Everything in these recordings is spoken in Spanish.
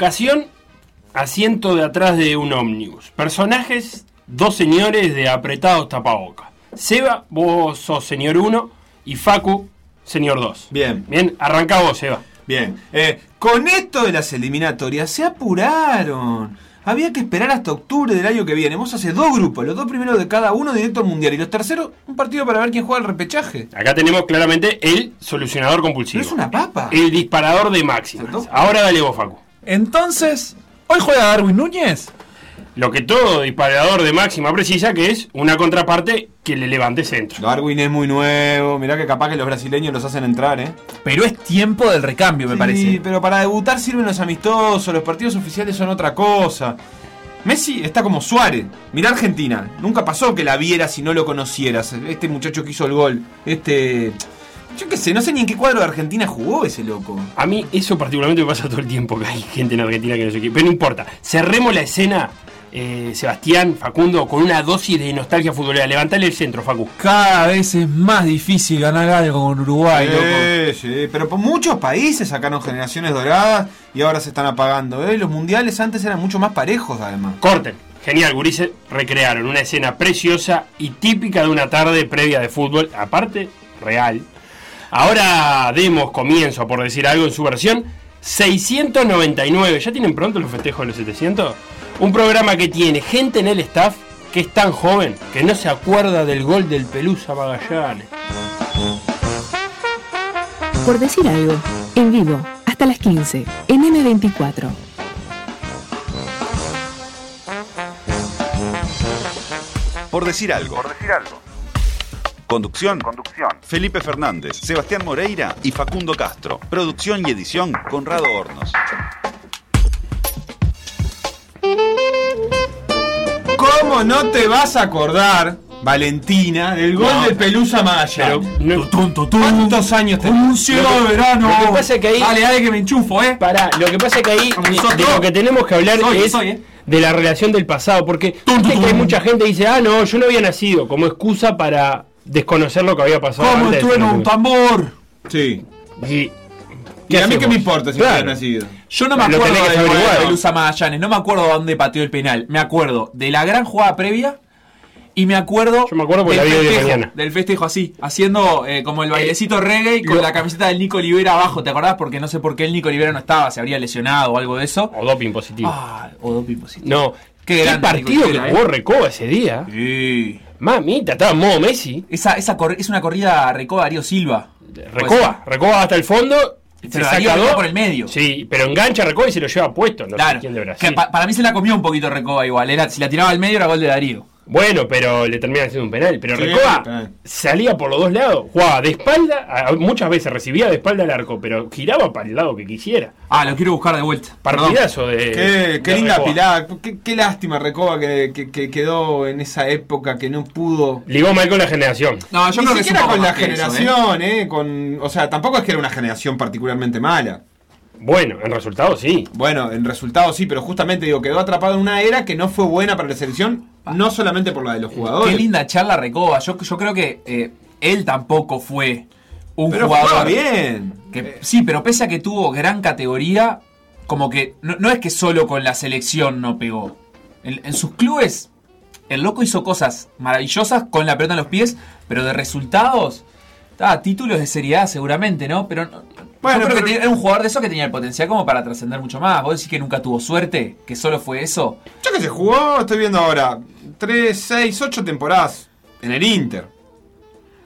Locación, asiento de atrás de un ómnibus. Personajes, dos señores de apretados tapabocas. Seba, vos sos señor 1 y Facu, señor 2. Bien. Bien, arranca vos, Seba. Bien. Eh, con esto de las eliminatorias se apuraron. Había que esperar hasta octubre del año que viene. Vos hace dos grupos, los dos primeros de cada uno directo al mundial y los terceros un partido para ver quién juega el repechaje. Acá tenemos claramente el solucionador compulsivo. Pero es una papa. El disparador de máximas. Exacto. Ahora dale vos, Facu. Entonces, hoy juega Darwin Núñez. Lo que todo disparador de máxima precisa, que es una contraparte que le levante centro. Darwin es muy nuevo. Mirá que capaz que los brasileños los hacen entrar, ¿eh? Pero es tiempo del recambio, me Sí, parece. pero para debutar sirven los amistosos, los partidos oficiales son otra cosa. Messi está como Suárez. Mirá Argentina. Nunca pasó que la vieras y no lo conocieras. Este muchacho que hizo el gol. Este. Yo qué sé, no sé ni en qué cuadro de Argentina jugó ese loco. A mí eso particularmente me pasa todo el tiempo, que hay gente en Argentina que no sé qué. Pero no importa. Cerremos la escena, eh, Sebastián, Facundo, con una dosis de nostalgia futbolera. Levantale el centro, Facu. Cada vez es más difícil ganar algo con Uruguay, loco. Sí, sí, pero por muchos países sacaron generaciones doradas y ahora se están apagando. ¿eh? Los mundiales antes eran mucho más parejos, además. Corten. Genial, Gurice. Recrearon una escena preciosa y típica de una tarde previa de fútbol, aparte, real. Ahora demos comienzo, por decir algo, en su versión 699. ¿Ya tienen pronto los festejos de los 700? Un programa que tiene gente en el staff que es tan joven que no se acuerda del gol del Pelusa Magallanes. Por decir algo, en vivo, hasta las 15, en M24. Por decir algo. Por decir algo. Conducción. Conducción. Felipe Fernández, Sebastián Moreira y Facundo Castro. Producción y edición Conrado Hornos. ¿Cómo no te vas a acordar, Valentina, del gol No. del Pelusa Maya? Pero no-. ¿Cuántos años tenés? cielo de verano. lo que pasa es que ahí- Dale, dale que me enchufo, eh. Pará, lo que pasa es que ahí de, de lo que tenemos que hablar Soy, es soy, eh. de la relación del pasado, porque Tum, que hay mucha gente que dice, ah, no, yo no había nacido, como excusa para desconocer lo que había pasado. De trueno ser un tambor. Sí. Y, ¿Y a mí qué me importa si Claro. hubiera nacido? Yo no me Lo acuerdo de ¿no? Pelusa Magallanes, no me acuerdo dónde pateó el penal. Me acuerdo de la gran jugada previa y me acuerdo, Yo me acuerdo porque del, la vi hoy de festejo, mañana. del festejo así, haciendo eh, como el bailecito reggae y con lo- la camiseta del Nico Olivera abajo, ¿te acordás? Porque no sé por qué el Nico Olivera no estaba, se habría lesionado o algo de eso. O doping positivo. Ah, o doping positivo. no, Qué qué, grande partido Nico que Olivera, jugó eh. Recoba ese día. Sí. Mamita, estaba en modo Messi. Esa, esa es una corrida Recoba Darío Silva. Recoba, Recoba hasta el fondo. Se Darío saca dos. por el medio. Sí, pero engancha Recoba y se lo lleva puesto. No sé Claro. quién de Brasil. Que pa- para mí se la comió un poquito Recoba igual. Era, si la tiraba al medio era gol de Darío. Bueno, pero le termina haciendo un penal. Pero Sí, Recoba penal. salía por los dos lados. Jugaba de espalda, muchas veces recibía de espalda al arco, pero giraba para el lado que quisiera. Ah, lo quiero buscar de vuelta. Perdón. Partidazo de. Qué, qué de linda Recoba. Pilar. Qué, qué lástima, Recoba, que, que- que quedó en esa época que no pudo. Ligó mal con la generación. No, yo Ni creo que siquiera con la eso, ¿eh? generación, ¿eh? Con, o sea, tampoco es que era una generación particularmente mala. Bueno, en resultado sí. Bueno, en resultados sí, pero justamente digo, quedó atrapado en una era que no fue buena para la selección, no solamente por la de los jugadores. Qué linda charla Recoba. Yo, yo creo que eh, él tampoco fue un pero jugador. bien. que- sí, pero pese a que tuvo gran categoría, como que no, no es que solo con la selección no pegó. En, en sus clubes, el loco hizo cosas maravillosas con la pelota en los pies, pero de resultados. Ah, títulos de Serie A seguramente, ¿no? Pero no- Bueno, yo creo pero- que era un jugador de esos que tenía el potencial como para trascender mucho más. ¿Vos decís que nunca tuvo suerte? ¿Que solo fue eso? Yo que se jugó, estoy viendo ahora, 3, 6, 8 temporadas en el Inter.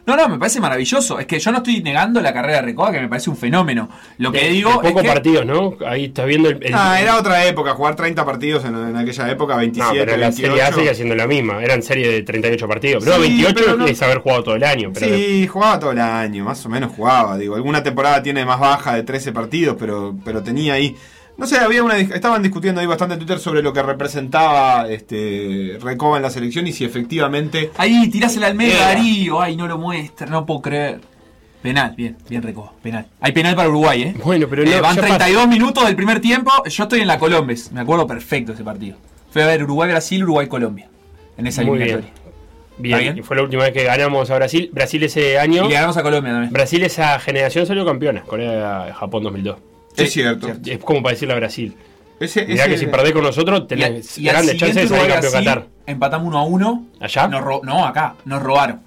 No, no, me parece maravilloso. Es que yo no estoy negando la carrera de Recoba, que me parece un fenómeno. Lo que De- digo de es que... partidos, ¿no? Ahí estás viendo el. el- Ah, era otra época, jugar 30 partidos en, en aquella época, No, 27, pero la 28. Serie A sigue siendo la misma. Eran serie de 38 partidos. No, Sí, 28 pero no- es haber jugado todo el año. Pero Sí, jugaba todo el año, más o menos jugaba. Digo, alguna temporada tiene más baja de 13 partidos, pero, pero tenía ahí. No sé, había una estaban discutiendo ahí bastante en Twitter sobre lo que representaba este Recoba en la selección y si efectivamente. Ahí, tirásela al medio. Darío. Ay, no lo muestra, no puedo creer. Penal, bien, bien Recoba, penal. Hay penal para Uruguay, ¿eh? Bueno, pero Eh, no, van ya 32 minutos del primer tiempo. Yo estoy en la Colombes. Me acuerdo perfecto ese partido. Fui a ver Uruguay-Brasil, Uruguay-Colombia. En esa Muy bien. eliminatoria. Bien, ¿Está bien? y fue la última vez que ganamos a Brasil. Brasil ese año. Y le ganamos a Colombia también. Brasil esa generación salió campeona. Corea-Japón 2002. Es cierto. Es como para decirle a Brasil. Ese, Mirá que si perdés con nosotros, Y, tenés y al grandes chances de Uruguay campeón Qatar. empatamos uno a uno. ¿Allá? Nos ro- no, acá. Nos robaron.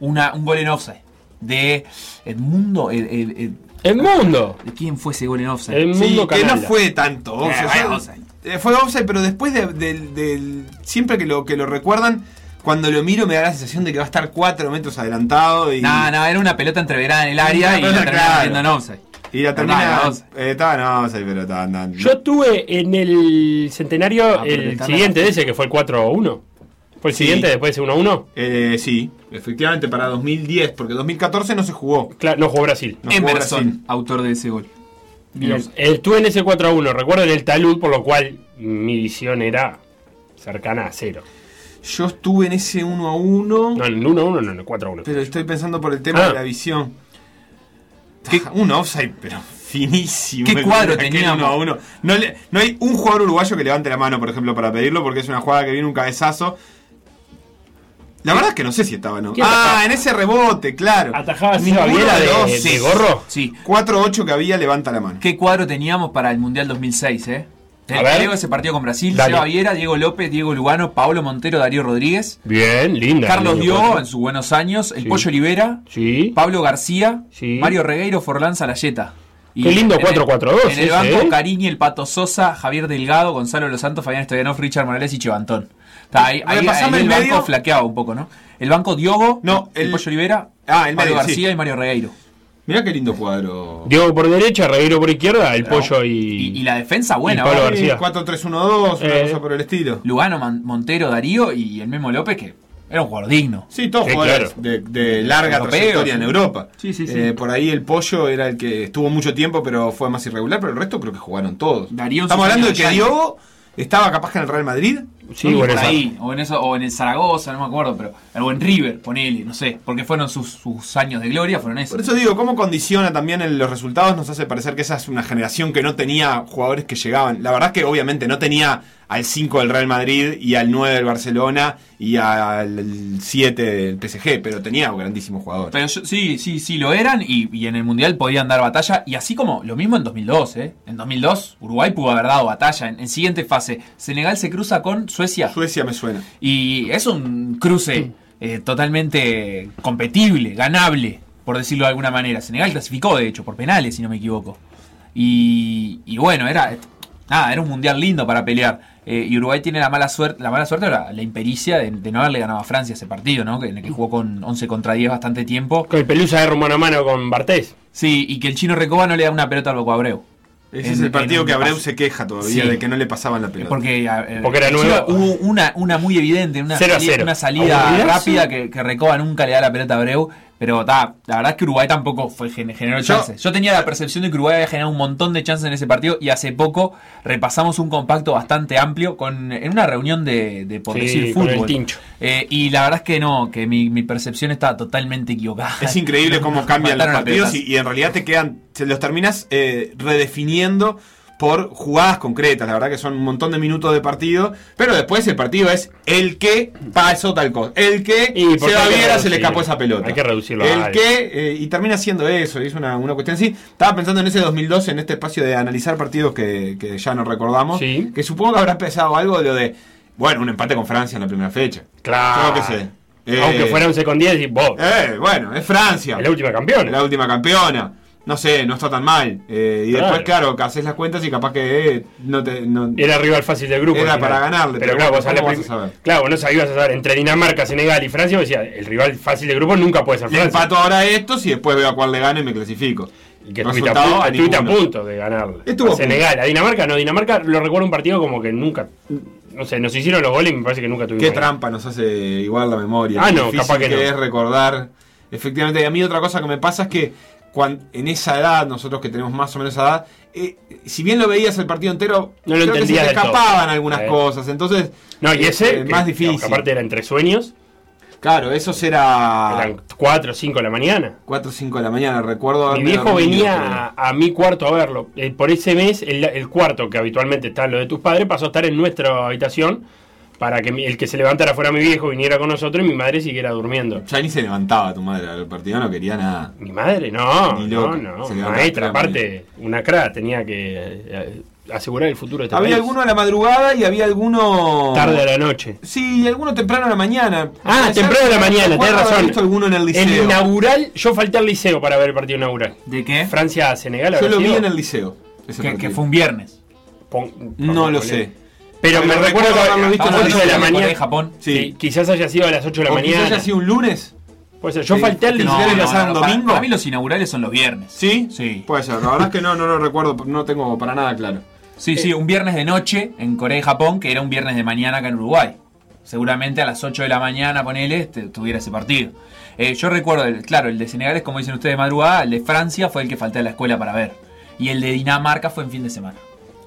Una, un gol en offside. De Edmundo. el- el- el- ¡El mundo! ¿De quién fue ese gol en offside? El Sí, mundo que no fue tanto Eh, offside. bueno, o sea, offside. eh, fue offside, pero después de- del, del- Siempre que lo, que lo recuerdan, cuando lo miro me da la sensación de que va a estar 4 metros adelantado y, No, no, era una pelota entreverada en el área y la claro. en offside. Y la termina. eh, estaba no offside, pero estaba andando. Yo estuve en el centenario, Ah, el está siguiente de ese, que fue el 4-1. ¿Fue el Sí. siguiente después de ese 1-1? Eh, sí, efectivamente para 2010, porque 2014 no se jugó. Claro, no jugó Brasil. No jugó Emerson, Brasil. autor de ese gol. Bien. Estuve en ese 4-1, recuerdo en el talud, por lo cual mi visión era cercana a cero. Yo estuve en ese 1 a 1, No, en el 1-1, no, en el 4-1. pero estoy pensando por el tema Ah. de la visión. Un offside, pero finísimo. ¿Qué cuadro teníamos? 1 a 1. No, le- no hay un jugador uruguayo que levante la mano, por ejemplo, para pedirlo, porque es una jugada que viene un cabezazo. La verdad es que no sé si estaba, ¿no? ¿Quién Ah, en ese rebote, claro. ¿Atajaba Viera de de, los de gorro? Sí. 4-8 que había, levanta la mano. ¿Qué cuadro teníamos para el Mundial 2006, eh? A ver. Diego ese partido con Brasil, Dale. Seba Viera, Diego López, Diego Lugano, Pablo Montero, Darío Rodríguez, Bien, linda. Carlos cuatro. en sus buenos años, el Sí. Pollo Olivera, Sí. Pablo García, Sí. Mario Regueiro, Forlán Salayeta. Y Qué lindo en el- 4-4-2 En el banco, ¿eh? Cariñi, el Pato Sosa, Javier Delgado, Gonzalo Los Santos, Fabián Stoyanov, Richard Morales y Chevantón. Está ahí, ahí, ahí el el banco medio. flaqueaba un poco, ¿no? El banco Diogo, No, el, el- Pollo Olivera, Ah, el Mario medio, García sí. y Mario Regueiro. Mirá qué lindo cuadro. Diego por derecha, Reguero por izquierda, el pollo y. Y, y la defensa buena, y Pablo. García. 4-3-1-2, una Eh. cosa por el estilo. Lugano, Man- Montero, Darío y el mismo López, que era un jugador digno. Sí, todos Sí, jugadores claro. de, de larga Europeos, trayectoria sí. en Europa. Sí, sí, sí. Eh, por ahí el Pollo era el que estuvo mucho tiempo, pero fue más irregular, pero el resto creo que jugaron todos. Darío Estamos hablando de que Diogo estaba capaz que en el Real Madrid. Sí, por esa- ahí, o en eso, o en el Zaragoza, no me acuerdo, pero o en River, ponele, no sé, porque fueron sus, sus años de gloria, fueron esos. Por eso digo, cómo condiciona también el- los resultados, nos hace parecer que esa es una generación que no tenía jugadores que llegaban. La verdad es que obviamente no tenía al 5 del Real Madrid y al 9 del Barcelona y al 7 del PSG, pero tenía grandísimos jugadores. Pero yo- sí, sí, sí lo eran y, y en el Mundial podían dar batalla. Y así como lo mismo en 2002, ¿eh? En 2002 Uruguay pudo haber dado batalla. En, en siguiente fase, Senegal se cruza con Suecia. Suecia me suena. Y es un cruce eh, totalmente competible, ganable, por decirlo de alguna manera. Senegal clasificó, de hecho, por penales, si no me equivoco. Y, y bueno, era nada, era un mundial lindo para pelear. Eh, y Uruguay tiene la mala suerte, la mala suerte, la, la impericia de, de no haberle ganado a Francia ese partido, ¿no? Que, en el que jugó con 11 contra 10 bastante tiempo. Con el Pelusa de mano a mano con Bartés. Sí, y que el chino Recoba no le da una pelota al Boco Abreu. Ese En- es el partido que Abreu se queja todavía Sí. de que no le pasaban la pelota. Porque, eh, Porque era nuevo. Hubo una, una muy evidente, una, salida, una salida rápida que, que Recoba nunca le da la pelota a Abreu. Pero ta, la verdad es que Uruguay tampoco fue, gen- generó Yo- chances. Yo tenía la percepción de que Uruguay había generado un montón de chances en ese partido y hace poco repasamos un compacto bastante amplio con, en una reunión de, de por Sí, decir con fútbol. Eh, y la verdad es que no, que mi, mi percepción está totalmente equivocada. Es increíble cómo cambian los partidos y, en realidad te quedan, se los terminas eh, redefiniendo por jugadas concretas. La verdad que son un montón de minutos de partido, pero después el partido es el que pasó tal cosa, el que Y se va Viera se le escapó esa pelota. Hay que reducirlo a El que, eh, y termina siendo eso, y es una, una cuestión así. Estaba pensando en ese 2012, en este espacio de analizar partidos que, que ya no recordamos, Sí. que supongo que habrá pesado algo de lo de, bueno, un empate con Francia en la primera fecha. Claro. Creo que sí. Eh, Aunque fuera 11 con 10, y vos. eh, bueno, es Francia. es la última campeona. La última campeona. No sé, no está tan mal. Eh, y Claro. después, claro, que haces las cuentas y capaz que eh, no te. No, Era rival fácil del grupo. Era para ganarle, Pero, pero claro, vos sabés ¿cómo la vas a saber? Claro, vos no sabías a saber. Entre Dinamarca, Senegal y Francia, vos decías, el rival fácil del grupo nunca puede ser y Francia. empato ahora estos y después veo a cuál le gano y me clasifico. Y que estuviste a, a a punto de ganarle. Estuvo a punto. Senegal, a Dinamarca no. Dinamarca lo recuerdo un partido como que nunca. No sé, nos hicieron los goles y me parece que nunca tuvimos. Qué ahí. trampa nos hace igual la memoria. Ah, no, capaz que no. es recordar. Efectivamente, y a mí otra cosa que me pasa es que en esa edad, nosotros que tenemos más o menos esa edad, eh, si bien lo veías el partido entero, No lo creo que se te todo. escapaban algunas Eh. cosas. Entonces, No, y eh, ese, más que difícil. aparte era entre sueños, Claro, eso será eran 4 o 5 de la mañana. 4 o 5 de la mañana, recuerdo. Mi viejo venía a mi cuarto a verlo. Eh, por ese mes, el, el cuarto que habitualmente está en lo de tus padres, pasó a estar en nuestra habitación para que el que se levantara fuera mi viejo, viniera con nosotros y mi madre siguiera durmiendo. Ya ni se levantaba tu madre al partido, no quería nada. Mi madre, no, Ni no, no. Maestra, aparte, una cra tenía que eh, asegurar el futuro de este había país. alguno a la madrugada y había alguno. Tarde a la noche. Sí, y alguno temprano a la mañana. Ah, temprano a la mañana, tenés razón. visto alguno en el liceo. El inaugural, yo falté al liceo para ver el partido inaugural. ¿De qué? Francia-Senegal. Yo ¿habrá lo vi en el liceo. Que, fue un viernes. Pon- No lo sé. Pero me Pero recuerdo haberlo visto a en las el 8 de la mañana. de Japón. Sí. Quizás haya sido a las 8 de la O quizás mañana. haya sido un lunes. Puede ser. Yo Sí, falté al no, y no, no. domingo? para mí los inaugurales son los viernes. ¿Sí? Sí. Puede ser. La verdad es que no, no lo recuerdo. No tengo para nada claro. Sí, sí, un viernes de noche en Corea y Japón, que era un viernes de mañana acá en Uruguay. Seguramente a las 8 de la mañana, ponele, este, tuviera ese partido. Eh, yo recuerdo, el- claro, el de Senegal es como dicen ustedes de madrugada, el de Francia fue el que falté a la escuela para ver. Y el de Dinamarca fue en fin de semana.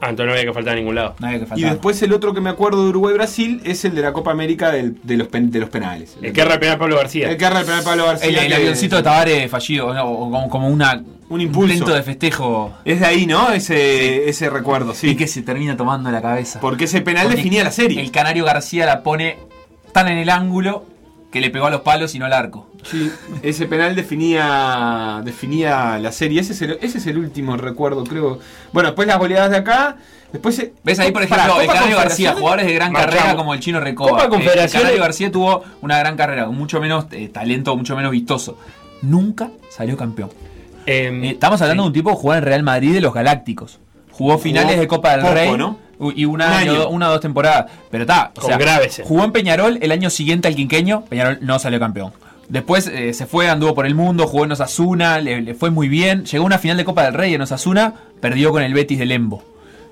Ah, entonces no había que faltar a ningún lado. No había que Y faltar. después el otro que me acuerdo de Uruguay-Brasil es el de la Copa América del- de, los pen- de los penales. El que el penal Pablo García. El que erra el penal Pablo García. el, avioncito de Tavares fallido, ¿no? o como, como una, Un impulso. intento de festejo Es de ahí, ¿no? Ese, ese recuerdo, sí. y que se termina tomando la cabeza. Porque ese penal Porque definía la serie. El Canario García la pone tan en el ángulo que le pegó a los palos y no al arco. Sí, ese penal definía definía la serie. Ese es, el, ese es el último recuerdo, creo. Bueno, después las goleadas de acá. Después, ¿Ves ahí, por ejemplo, el Copa Canario García, jugadores de gran Marchamos. carrera como el chino Recoba? Copa Eh, El Confederaciones- Canario García tuvo una gran carrera, con mucho menos eh, talento, mucho menos vistoso. Nunca salió campeón. Em, Eh, estamos hablando de un tipo que jugaba en Real Madrid de los Galácticos. Jugó finales de Copa del poco, Rey ¿no? Y una, Un año, año. una o dos temporadas. Pero está, o Con sea, Gravesen. jugó en Peñarol el año siguiente al quinqueño. Peñarol no salió campeón. Después eh, se fue, anduvo por el mundo, jugó en Osasuna, le, le fue muy bien. Llegó a una final de Copa del Rey en Osasuna, perdió con el Betis de Lembo.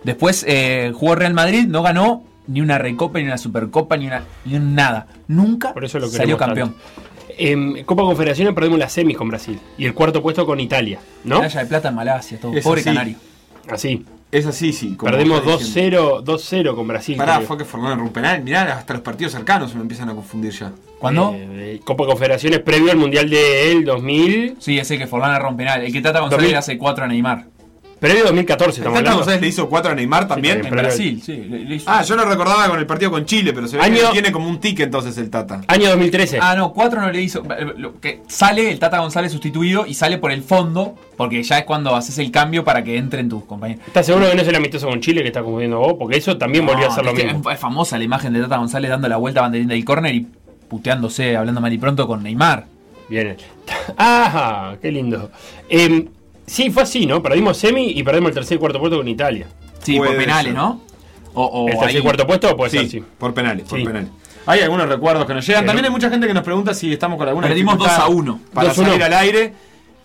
Después eh, jugó Real Madrid, no ganó ni una Recopa, ni una Supercopa, ni una ni un nada. Nunca Por eso lo salió campeón. tanto. En Copa Confederaciones perdimos las semis con Brasil. Y el cuarto puesto con Italia. ¿no? Medalla de plata en Malasia, todo. Es Pobre así. Canario. Así. Es así, sí. como Perdimos está diciendo. 2-0 2-0 con Brasil. Pará, creo. fue que formaron un penal. Mirá, hasta los partidos cercanos se me empiezan a confundir ya. ¿Cuándo? Eh, Copa Confederaciones previo al Mundial del 2000. Sí, ese que Forlán rompe penal. El que Tata González 2000. le hace 4 a Neymar. Previo 2014, estamos ¿Tata hablando. González le hizo 4 a Neymar también? Sí, En Brasil, sí. le- le hizo- Ah, yo lo recordaba con el partido con Chile, pero se ve Año- que tiene como un tic entonces el Tata. Año 2013. Ah, no, 4 no le hizo. Lo que sale el Tata González sustituido y sale por el fondo, porque ya es cuando haces el cambio para que entren tus compañeros. ¿Estás seguro que no es el amistoso con Chile que está confundiendo vos? Porque eso también volvió a No, ser lo mismo. Es famosa la imagen de Tata González dando la vuelta a banderín del córner y puteándose, hablando mal y pronto con Neymar. Bien. ¡Ah! ¡Qué lindo! Em, sí, fue así, ¿no? Perdimos semi y perdimos el tercer y cuarto puesto con Italia. Sí, por penales, ser. ¿no? O, o ¿El tercer ahí- y cuarto puesto puede Sí, ser, sí. por penales, por Sí. penales. Hay algunos recuerdos que nos llegan. También hay mucha gente que nos pregunta si estamos con alguna Perdimos dificultad 2 a 1. para 2 a 1. salir al aire.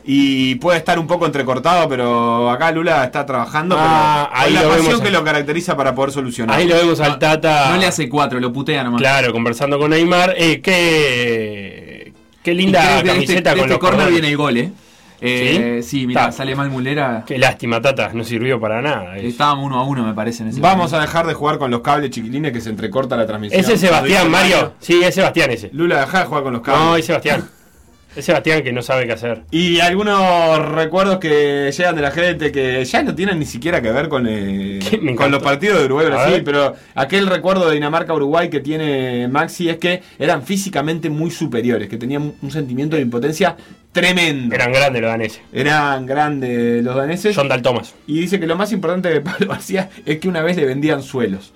Y puede estar un poco entrecortado, pero acá Lula está trabajando. Ah, pero ahí con la lo pasión vemos. que lo caracteriza para poder solucionar. Ahí lo vemos al Tata. No le hace 4, lo putea nomás. Claro, conversando con Neymar. Eh, qué, qué linda camiseta este, con este los córner cordones. viene el gol, ¿eh? Eh, sí, mira, Está. sale mal Mulera. Qué lástima, Tata. No sirvió para nada. eso. Estábamos uno a uno, me parece, en ese Vamos a dejar de jugar con los cables chiquilines que se entrecorta la transmisión. Ese es Sebastián, Mario. Sí, es Sebastián ese. Lula, deja de jugar con los cables. No, es Sebastián. Es Sebastián que no sabe qué hacer. Y algunos recuerdos que llegan de la gente que ya no tienen ni siquiera que ver con, eh, con los partidos de Uruguay A Brasil, ver. pero aquel recuerdo de Dinamarca-Uruguay que tiene Maxi es que eran físicamente muy superiores, que tenían un sentimiento de impotencia tremendo. Eran grandes los daneses. Eran grandes los daneses. John Dal Thomas. Y dice que lo más importante de Pablo García es que una vez le vendían suelos.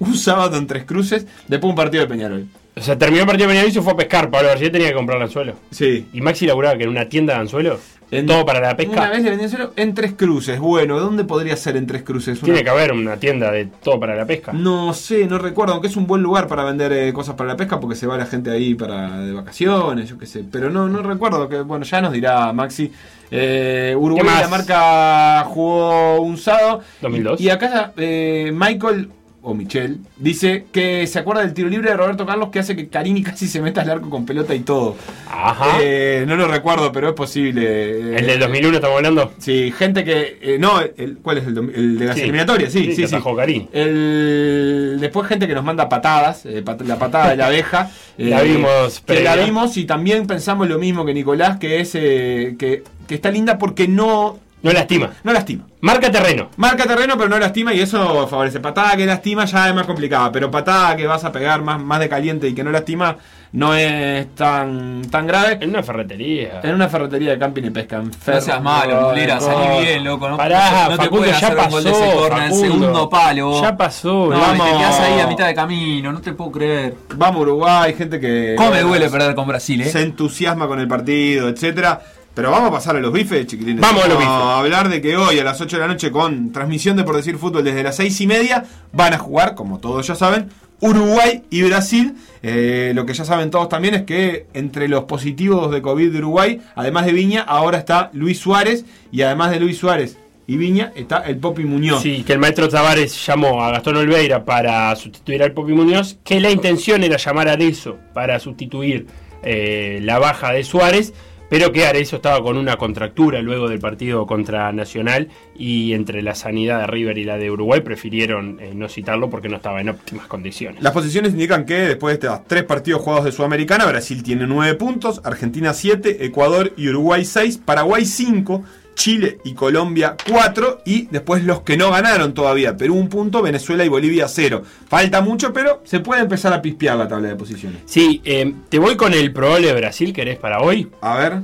Un sábado en Tres Cruces, después de un partido de Peñarol. O sea, terminó el partido de Peñarol y se fue a pescar. Pablo García tenía que comprar el anzuelo. Sí. Y Maxi laburaba que en una tienda de anzuelo. En- todo para la Una pesca. vez le vendían suelo en Tres Cruces. Bueno, ¿dónde podría ser en Tres Cruces? Una- Tiene que haber una tienda de todo para la pesca. No sé, no recuerdo, aunque es un buen lugar para vender eh, cosas para la pesca porque se va la gente ahí para de vacaciones, yo qué sé. Pero no, no recuerdo que, bueno, ya nos dirá Maxi. Eh, Uruguay la marca jugó un sábado. 2002. Y, y acá eh, Michael o Michelle dice que se acuerda del tiro libre de Roberto Carlos que hace que Carini casi se meta al arco con pelota y todo. Ajá. Eh, no lo recuerdo, pero es posible. el del 2001 estamos hablando. Sí, gente que. eh, no, el, ¿cuál es el, de las Sí. eliminatorias? Sí, sí, sí. Carini. El, después gente que nos manda patadas, eh, pat- la patada de la abeja. La vimos Que la vimos y también pensamos lo mismo que Nicolás, que es que, que está linda porque no, No lastima. no lastima. Marca terreno. Marca terreno, pero no lastima y eso favorece. Patada que lastima ya es más complicada, pero patada que vas a pegar más, más de caliente y que no lastima no es tan, tan grave. En una ferretería. En una ferretería de camping y pesca. No seas malo, Mulera, salí bien, loco. No, Pará, no te Facundo, ya hacer un gol de pasó, ese el segundo palo. Ya pasó, No, vamos. te quedas ahí a mitad de camino, no te puedo creer. Vamos a Uruguay, gente que. ¿Cómo me duele perder con Brasil, eh? Se entusiasma con el partido, etcétera. Pero vamos a pasar a los bifes, chiquilines. Vamos a los bifes. hablar de que hoy a las 8 de la noche, con transmisión de Por Decir Fútbol desde las 6 y media, van a jugar, como todos ya saben, Uruguay y Brasil. Eh, lo que ya saben todos también es que entre los positivos de COVID de Uruguay, además de Viña, ahora está Luis Suárez. Y además de Luis Suárez y Viña, está el Popi Muñoz. Sí, que el maestro Tavares llamó a Gastón Olveira para sustituir al Popi Muñoz, que la intención era llamar a Arezzo para sustituir eh, la baja de Suárez, pero que Arezzo estaba con una contractura luego del partido contra Nacional y entre la sanidad de River y la de Uruguay prefirieron eh, no citarlo porque no estaba en óptimas condiciones. Las posiciones indican que después de estos tres partidos jugados de Sudamericana, Brasil tiene 9 puntos, Argentina 7, Ecuador y Uruguay 6, Paraguay 5, Chile y Colombia 4 y después los que no ganaron todavía, Perú un punto, Venezuela y Bolivia 0. Falta mucho, pero se puede empezar a pispear la tabla de posiciones. Sí, eh, te voy con el probable Brasil que eres para hoy. A ver,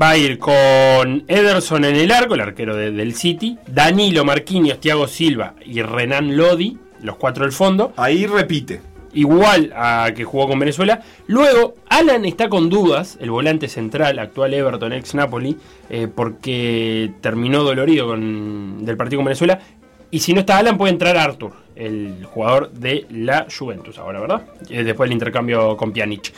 Va a ir con Ederson en el arco, el arquero de- del City, Danilo Marquinhos, Thiago Silva y Renan Lodi, los cuatro del fondo, ahí repite. Igual a que jugó con Venezuela. Luego, Alan está con dudas, el volante central, actual Everton, ex Napoli, eh, porque terminó dolorido con, del partido con Venezuela. Y si no está Alan, puede entrar Arthur, el jugador de la Juventus ahora, ¿verdad? Eh, después del intercambio con Pjanic.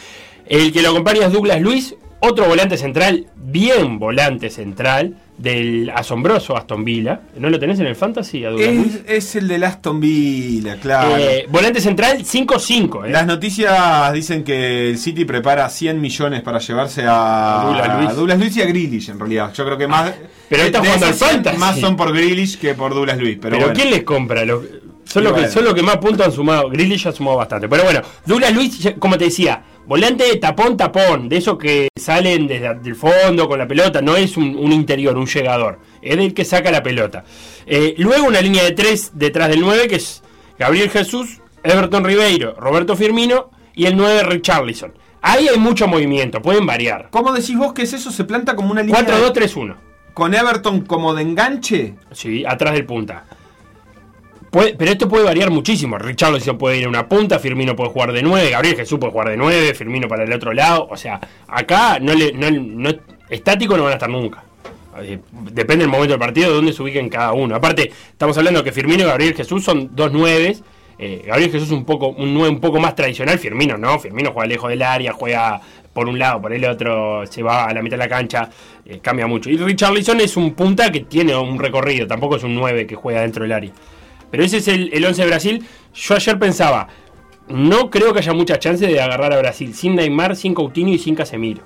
El que lo acompaña es Douglas Luis, otro volante central, bien volante central, del asombroso Aston Villa. ¿No lo tenés en el Fantasy, Luis? Es, es el de Aston Villa, claro. Eh, volante central 5-5. ¿eh? Las noticias dicen que el City prepara 100 millones para llevarse a, A Douglas Luiz. a Douglas Luiz y a Grealish, en realidad. Yo creo que más. Pero de- está jugando al 100, Fantasy. Más son por Grealish que por Douglas Luiz. Pero, Pero, bueno. ¿quién les compra? Los- son, los que, son los que más puntos han sumado. Grealish ha sumado bastante. Pero bueno, Douglas Luis, como te decía, volante de tapón, tapón. De esos que salen desde el fondo con la pelota. No es un, un interior, un llegador. Es del que saca la pelota. Eh, luego una línea de tres detrás del 9 que es Gabriel Jesús, Everton Ribeiro, Roberto Firmino y el 9 Richarlison. Ahí hay mucho movimiento, pueden variar. ¿Cómo decís vos que es eso? ¿Se planta como una línea 4-2-3-1. con Everton como de enganche? Sí, atrás del punta. Pero esto puede variar muchísimo. Richarlison puede ir a una punta, Firmino puede jugar de 9, Gabriel Jesús puede jugar de 9, Firmino para el otro lado. O sea, acá no le, no, no- estático no van a estar nunca. Eh, Depende del momento del partido, de dónde se ubiquen cada uno. Aparte, estamos hablando que Firmino y Gabriel Jesús son dos nueves. Eh, Gabriel Jesús un poco un 9 un poco más tradicional, Firmino no, Firmino juega lejos del área, juega por un lado, por el otro, se va a la mitad de la cancha, eh, cambia mucho. Y Richarlison es un punta que tiene un recorrido, tampoco es un 9 que juega dentro del área. Pero ese es el, el 11 de Brasil. Yo ayer pensaba, no creo que haya mucha chance de agarrar a Brasil sin Neymar, sin Coutinho y sin Casemiro.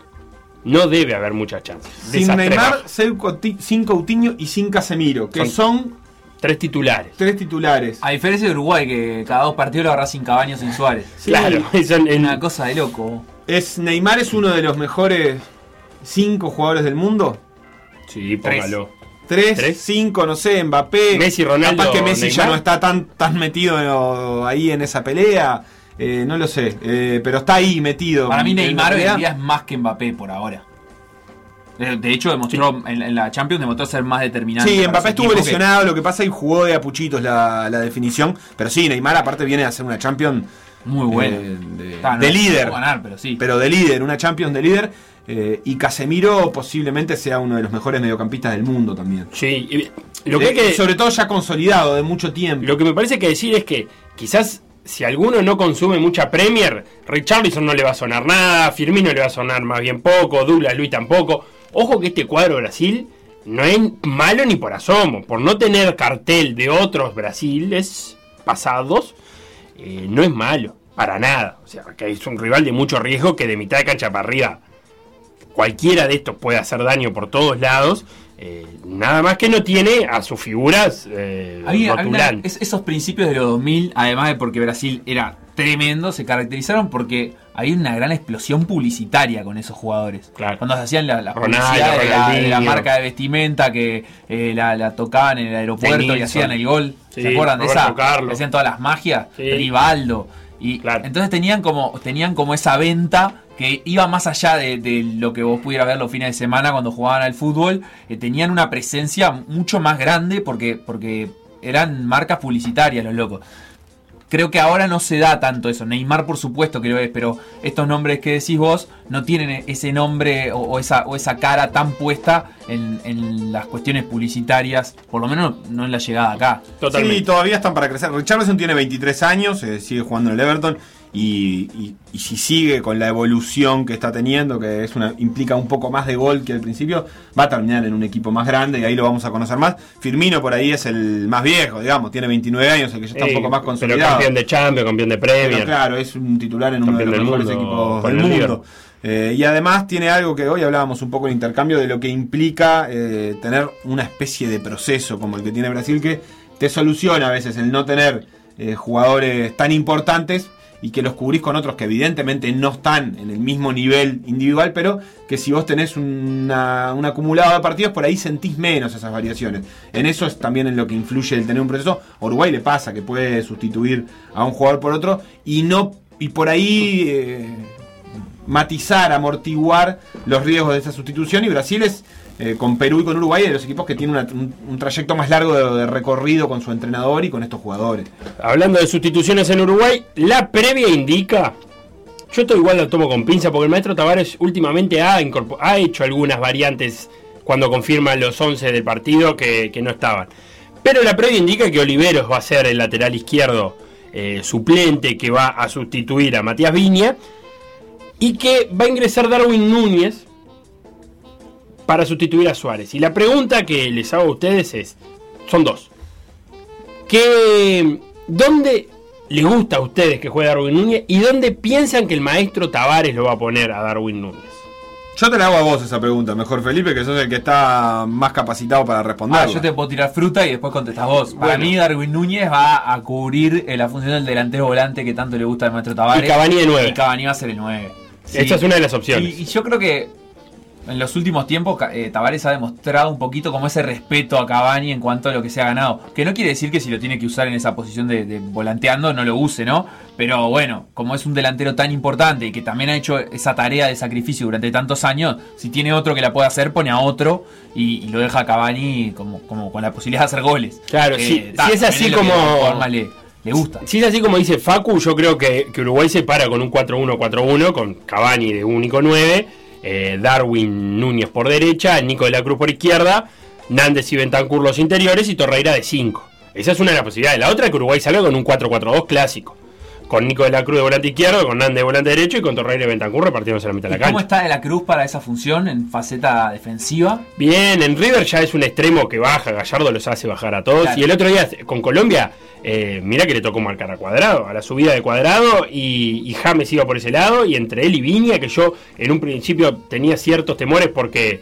No debe haber muchas chances. Sin Neymar, sin Couti- sin Coutinho y sin Casemiro, que Son- son, tres titulares. tres titulares. A diferencia de Uruguay, que cada dos partidos lo agarrás sin Cabaños sin Suárez. Claro, en- Una cosa de loco. Es, Neymar es uno de los mejores cinco jugadores del mundo. Sí, Tres. póngalo. Tres, Tres. cinco, no sé, Mbappé. Messi, Ronaldo, Capaz que Messi ya no está tan, tan metido ahí en esa pelea. eh, no lo sé, eh, pero está ahí metido. Para mí En Neymar hoy realidad, en día es más que Mbappé por ahora. De de hecho, demostró en, en la Champions demostró ser más determinante. Sí, Mbappé estuvo que- lesionado, lo que pasa es que jugó de apuchitos la, la definición. Pero sí, Neymar aparte viene a hacer una Champions Muy bueno. eh, de, Está, no de líder. ganar, pero sí. Pero de líder, una Champions de líder. Eh, y Casemiro posiblemente sea uno de los mejores mediocampistas del mundo también. Sí, y lo que, De- hay que sobre todo ya consolidado de mucho tiempo. Lo que me parece que decir es que quizás si alguno no consume mucha Premier, Richarlison no le va a sonar nada, Firmino le va a sonar más bien poco, Douglas Luis tampoco. Ojo que este cuadro Brasil no es malo ni por asomo. Por no tener cartel de otros Brasiles pasados, eh, no es malo, para nada. O sea, que es un rival de mucho riesgo que de mitad de cancha para arriba cualquiera de estos puede hacer daño por todos lados. Eh, nada más que no tiene a sus figuras eh, Había- había una- rotulantes. es- esos principios de los 2000, además de porque Brasil era tremendo, se caracterizaron porque había una gran explosión publicitaria con esos jugadores. Claro. Cuando se hacían la, la Ronaldo, publicidad de la, de la Ronaldinho. marca de vestimenta que eh, la, la tocaban en el aeropuerto y hacían el gol. Sí, ¿Se acuerdan de esa? Carlos. Hacían todas las magias. Sí. Rivaldo. Y Claro. entonces tenían como, tenían como esa venta que iba más allá de, de lo que vos pudieras ver los fines de semana cuando jugaban al fútbol. eh, tenían una presencia mucho más grande porque, porque eran marcas publicitarias los locos. Creo que ahora no se da tanto eso. Neymar, por supuesto que lo es, pero estos nombres que decís vos no tienen ese nombre o, o esa, o esa cara tan puesta en, en las cuestiones publicitarias, por lo menos no en la llegada acá. Totalmente. Sí, todavía están para crecer. Richarlison tiene 23 años, eh, sigue jugando en el Everton. Y, y- y si sigue con la evolución que está teniendo, que es una implica un poco más de gol que al principio, va a terminar en un equipo más grande y ahí lo vamos a conocer más. Firmino por ahí es el más viejo, digamos, tiene 29 años, el que ya está un poco más pero consolidado. campeón de Champions, campeón de Premier. Pero claro, es un titular en uno de los mejores mundo equipos del el mundo. Eh, y además tiene algo que hoy hablábamos un poco en intercambio de lo que implica eh, tener una especie de proceso como el que tiene Brasil que te soluciona a veces el no tener eh, jugadores tan importantes y que los cubrís con otros que evidentemente no están en el mismo nivel individual, pero que si vos tenés una- un acumulado de partidos, por ahí sentís menos esas variaciones. En eso es también en lo que influye el tener un proceso. A Uruguay le pasa que puede sustituir a un jugador por otro y no y por ahí eh, matizar, amortiguar los riesgos de esa sustitución. Y Brasil es, eh, con Perú y con Uruguay, de los equipos que tienen un, trayecto más largo de, recorrido con su entrenador y con estos jugadores. Hablando de sustituciones en Uruguay, la previa indica. Yo esto igual lo tomo con pinza porque el maestro Tavares últimamente ha, ha hecho algunas variantes cuando confirman los 11 del partido que, que no estaban. Pero la previa indica que Oliveros va a ser el lateral izquierdo eh, suplente que va a sustituir a Matías Viña y que va a ingresar Darwin Núñez para sustituir a Suárez. Y la pregunta que les hago a ustedes es, son dos. ¿Qué, ¿Dónde les gusta a ustedes que juegue Darwin Núñez y dónde piensan que el maestro Tavares lo va a poner a Darwin Núñez? Yo te la hago a vos esa pregunta, mejor Felipe, que sos el que está más capacitado para responder. Ah, yo te puedo tirar fruta y después contestás vos. Para Bueno. mí, Darwin Núñez va a cubrir eh, la función del delantero volante que tanto le gusta al maestro Tavares. Y Cavani de nueve. Y Cavani va a ser el 9. Esta es una de las opciones. Y, y yo creo que en los últimos tiempos eh, Tavares ha demostrado un poquito como ese respeto a Cavani en cuanto a lo que se ha ganado. Que no quiere decir que si lo tiene que usar en esa posición de, de volanteando no lo use, ¿no? Pero bueno, como es un delantero tan importante y que también ha hecho esa tarea de sacrificio durante tantos años, si tiene otro que la pueda hacer, pone a otro y, y lo deja a Cavani como, como con la posibilidad de hacer goles. Claro, Que, si- ta, si es así como- le, le gusta. Si es así como dice Facu, yo creo que, que Uruguay se para con un 4-1-4-1 con Cavani de único 9, eh, Darwin Núñez por derecha, Nico de la Cruz por izquierda, Nández y Bentancur los interiores y Torreira de 5. Esa es una de las posibilidades. La otra es que Uruguay salga con un 4-4-2 clásico. Con Nico de la Cruz de volante izquierdo, con Nández de volante derecho y con Torreira y Bentancur repartiéndose la mitad de ¿Y la cómo cancha. está de la Cruz para esa función en faceta defensiva? Bien, en River ya es un extremo que baja, Gallardo los hace bajar a todos. Claro. Y el otro día con Colombia, eh, mira que le tocó marcar a Cuadrado, a la subida de Cuadrado, y, y James iba por ese lado, y entre él y Viña, que yo en un principio tenía ciertos temores porque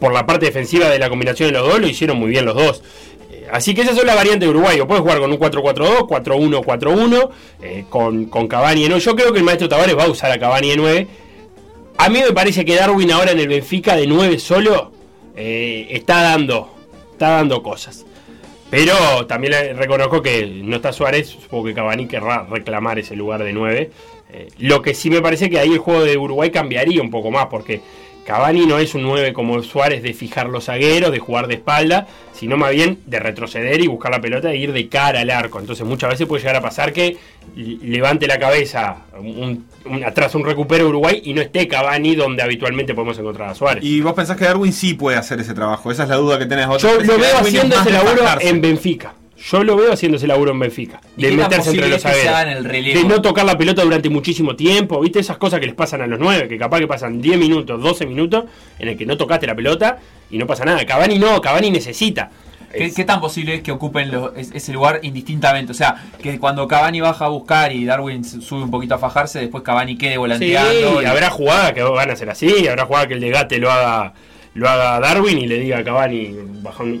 por la parte defensiva de la combinación de los dos lo hicieron muy bien los dos. Así que esas son las variantes de Uruguay. Puedes jugar con un 4-4-2, 4-1-4-1, eh, con, con Cavani de 9. Yo creo que el maestro Tavares va a usar a Cavani de 9. A mí me parece que Darwin ahora en el Benfica de 9 solo eh, está dando está dando cosas. Pero también reconozco que no está Suárez, supongo que Cavani querrá reclamar ese lugar de 9. Eh, lo que sí me parece que ahí el juego de Uruguay cambiaría un poco más, porque Cavani no es un 9 como Suárez de fijar los zagueros, de jugar de espalda, sino más bien de retroceder y buscar la pelota e ir de cara al arco. Entonces muchas veces puede llegar a pasar que levante la cabeza un- un- atrás un recupero Uruguay y no esté Cavani donde habitualmente podemos encontrar a Suárez. Y vos pensás que Darwin sí puede hacer ese trabajo, esa es la duda que tenés. Yo lo veo haciendo ese laburo en Benfica. Yo lo veo haciendo ese laburo en Benfica. ¿Y De meterse entre los relevo? De no tocar la pelota durante muchísimo tiempo. ¿Viste? Esas cosas que les pasan a los nueve, que capaz que pasan 10 minutos, 12 minutos, en el que no tocaste la pelota y no pasa nada. Cavani no, Cavani necesita. ¿Qué, tan posible es que ocupen los- es- ese lugar indistintamente? O sea, que cuando Cavani baja a buscar y Darwin sube un poquito a fajarse, después Cavani quede Sí, volanteando. y y- habrá jugadas que van a ser así, habrá jugadas que el desgate lo haga lo haga Darwin y le diga a Cavani,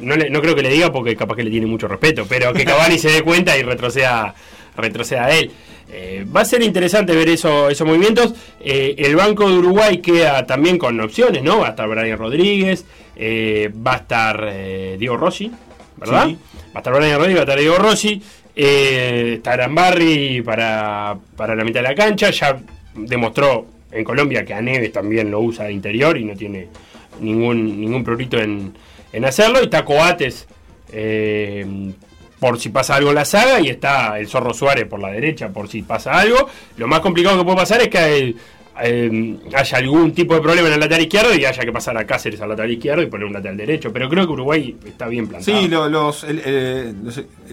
no, le- no creo que le diga porque capaz que le tiene mucho respeto, pero que Cavani se dé cuenta y retroceda, retroceda a él. Eh, va a ser interesante ver eso, esos movimientos. Eh, el Banco de Uruguay queda también con opciones, ¿no? Va a estar Brian Rodríguez, eh, va a estar eh, Diego Rossi, ¿verdad? Sí. Va a estar Brian Rodríguez, va a estar Diego Rossi, eh, está Arambarri para, para la mitad de la cancha, ya demostró en Colombia que a Neves también lo usa de interior y no tiene ningún, ningún prurito en, en hacerlo, y está Coates eh, por si pasa algo en la saga, y está el Zorro Suárez por la derecha por si pasa algo. Lo más complicado que puede pasar es que eh, eh, haya algún tipo de problema en el lateral izquierdo y haya que pasar a Cáceres al lateral izquierdo y poner un lateral derecho, pero creo que Uruguay está bien plantado. Sí, lo- los, el, eh,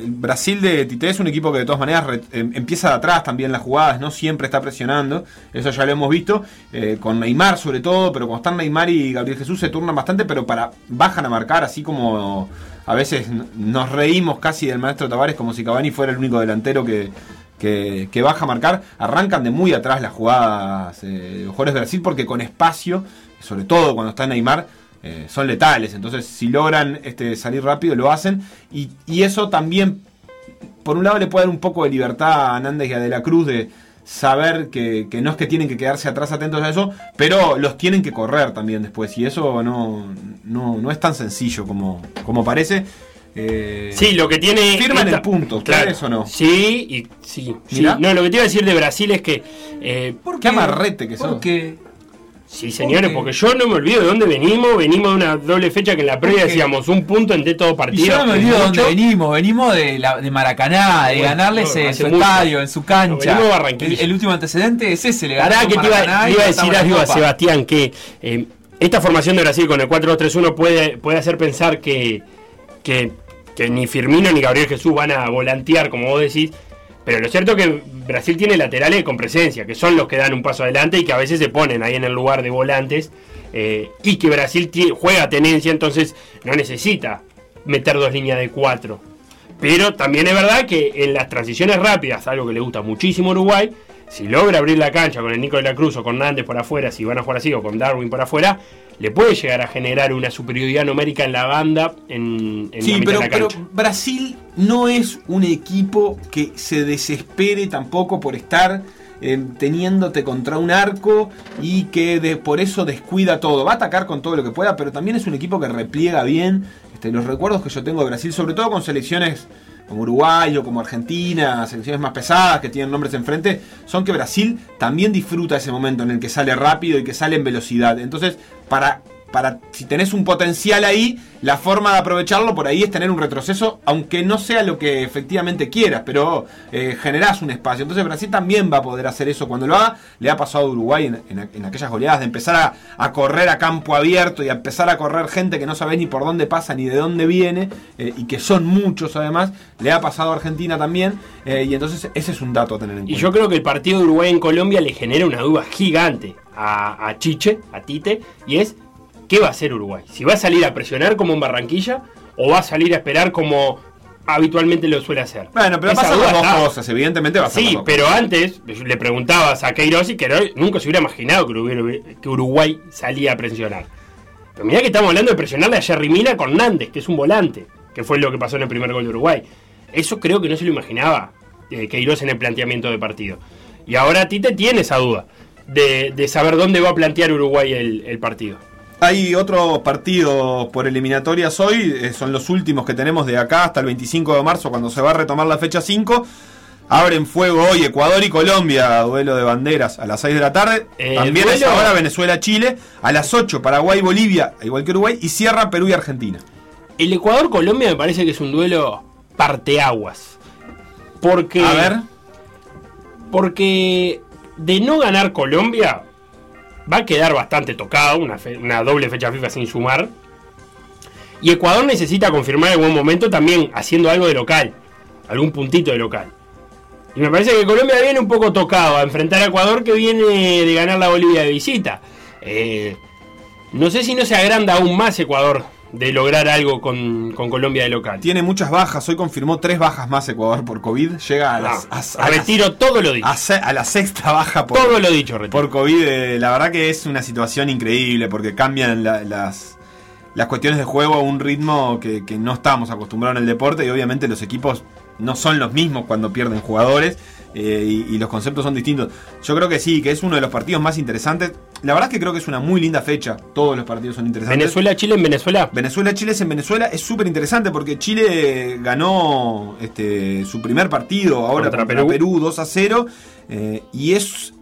Brasil de Tite es un equipo que de todas maneras re- em- empieza de atrás también las jugadas, no siempre está presionando, eso ya lo hemos visto, eh, con Neymar sobre todo, pero cuando están Neymar y Gabriel Jesús se turnan bastante, pero para bajan a marcar, así como a veces nos reímos casi del maestro Tavares como si Cavani fuera el único delantero que, que, baja a marcar, arrancan de muy atrás las jugadas eh, jugadores de Brasil porque con espacio, sobre todo cuando está Neymar, eh, son letales. Entonces, si logran este, salir rápido, lo hacen. Y, y eso también, por un lado, le puede dar un poco de libertad a Nández y a De la Cruz de saber que, que no es que tienen que quedarse atrás atentos a eso, pero los tienen que correr también después. Y eso no, no, no es tan sencillo como, como parece. Eh, Sí, lo que tiene. Firman el punto, ¿ustedes o no? Sí, y sí. sí. No, lo que te iba a decir de Brasil es que. eh, ¿Por Qué amarrete que sos. Porque sí, señores, porque yo no me olvido de dónde venimos. Venimos de una doble fecha que en la previa decíamos un punto entre todo Y partido. yo no me olvido de dónde venimos. Venimos de, la, de Maracaná, de Bueno, ganarles no, en su mucho. estadio, en su cancha. de. El, el último antecedente es ese, le ganamos que te iba, te iba a decir algo a. Sebastián, que eh, esta formación de Brasil con el 4-2-3-1 puede, puede hacer pensar que, que, que ni Firmino ni Gabriel Jesús van a volantear, como vos decís. Pero lo cierto es que Brasil tiene laterales con presencia, que son los que dan un paso adelante y que a veces se ponen ahí en el lugar de volantes. eh, y que Brasil juega tenencia, entonces no necesita meter dos líneas de cuatro. Pero también es verdad que en las transiciones rápidas, algo que le gusta muchísimo a Uruguay, si logra abrir la cancha con el Nico de la Cruz o con Nández por afuera, si van a jugar así, o con Darwin por afuera, le puede llegar a generar una superioridad numérica en la banda en, en la Sí, mitad pero, de la pero cancha. Brasil no es un equipo que se desespere tampoco por estar eh, teniéndote contra un arco y que de, por eso descuida todo. Va a atacar con todo lo que pueda, pero también es un equipo que repliega bien. Este, los recuerdos que yo tengo de Brasil, sobre todo con selecciones como Uruguay o como Argentina, selecciones más pesadas que tienen nombres enfrente, son que Brasil también disfruta ese momento en el que sale rápido y que sale en velocidad. Entonces, para, para si tenés un potencial ahí, la forma de aprovecharlo por ahí es tener un retroceso, aunque no sea lo que efectivamente quieras, pero eh, generás un espacio. Entonces Brasil también va a poder hacer eso cuando lo haga. Le ha pasado a Uruguay en, en- en aquellas goleadas de empezar a, a correr a campo abierto y a empezar a correr gente que no sabés ni por dónde pasa ni de dónde viene, eh, y que son muchos además. Le ha pasado a Argentina también, eh, y entonces ese es un dato a tener en Y cuenta. yo creo que el partido de Uruguay en Colombia le genera una duda gigante a, a Chiche, a Tite, y es ¿qué va a hacer Uruguay? Si va a salir a presionar como en Barranquilla o va a salir a esperar como habitualmente lo suele hacer. Bueno, pero Esa duda las dos está. cosas, evidentemente va a ser Sí, pero antes le preguntabas a Queiroz y Queiroz nunca se hubiera imaginado que Uruguay, que Uruguay salía a presionar. Pero mirá que estamos hablando de presionarle a Jerry Mina con Nández, que es un volante, que fue lo que pasó en el primer gol de Uruguay. Eso creo que no se lo imaginaba eh, Queiroz en el planteamiento de partido. Y ahora Tite tiene esa duda de, de saber dónde va a plantear Uruguay el, el partido. Hay otros partidos por eliminatorias hoy, eh, son los últimos que tenemos de acá hasta el 25 de marzo, cuando se va a retomar la fecha 5. Abren fuego hoy Ecuador y Colombia, duelo de banderas a las 6 de la tarde. Eh, También es ahora Venezuela-Chile, a las 8 Paraguay-Bolivia, igual que Uruguay, y cierra Perú y Argentina. El Ecuador-Colombia me parece que es un duelo parteaguas. Porque. A ver, Porque de no ganar Colombia, va a quedar bastante tocado, una, una doble fecha FIFA sin sumar. Y Ecuador necesita confirmar en buen momento también haciendo algo de local, algún puntito de local. Y me parece que Colombia viene un poco tocado a enfrentar a Ecuador que viene de ganar la Bolivia de visita. Eh, no sé si no se agranda aún más Ecuador de lograr algo con, con Colombia de local. tiene muchas bajas, hoy confirmó tres bajas más Ecuador por COVID, llega a, las, No, a- a las- retiro todo lo dicho. a se- a la sexta baja por, todo lo dicho, retiro. por COVID, eh, la verdad que es una situación increíble porque cambian la- las, las cuestiones de juego a un ritmo que, que no estamos acostumbrados en el deporte y obviamente los equipos no son los mismos cuando pierden jugadores eh, y, y los conceptos son distintos. Yo creo que sí, que es uno de los partidos más interesantes. La verdad es que creo que es una muy linda fecha. Todos los partidos son interesantes. Venezuela-Chile en Venezuela. Venezuela-Chile es en Venezuela es súper interesante porque Chile ganó este, su primer partido ahora Contra contra, Perú. Perú. 2 a 0 eh, y es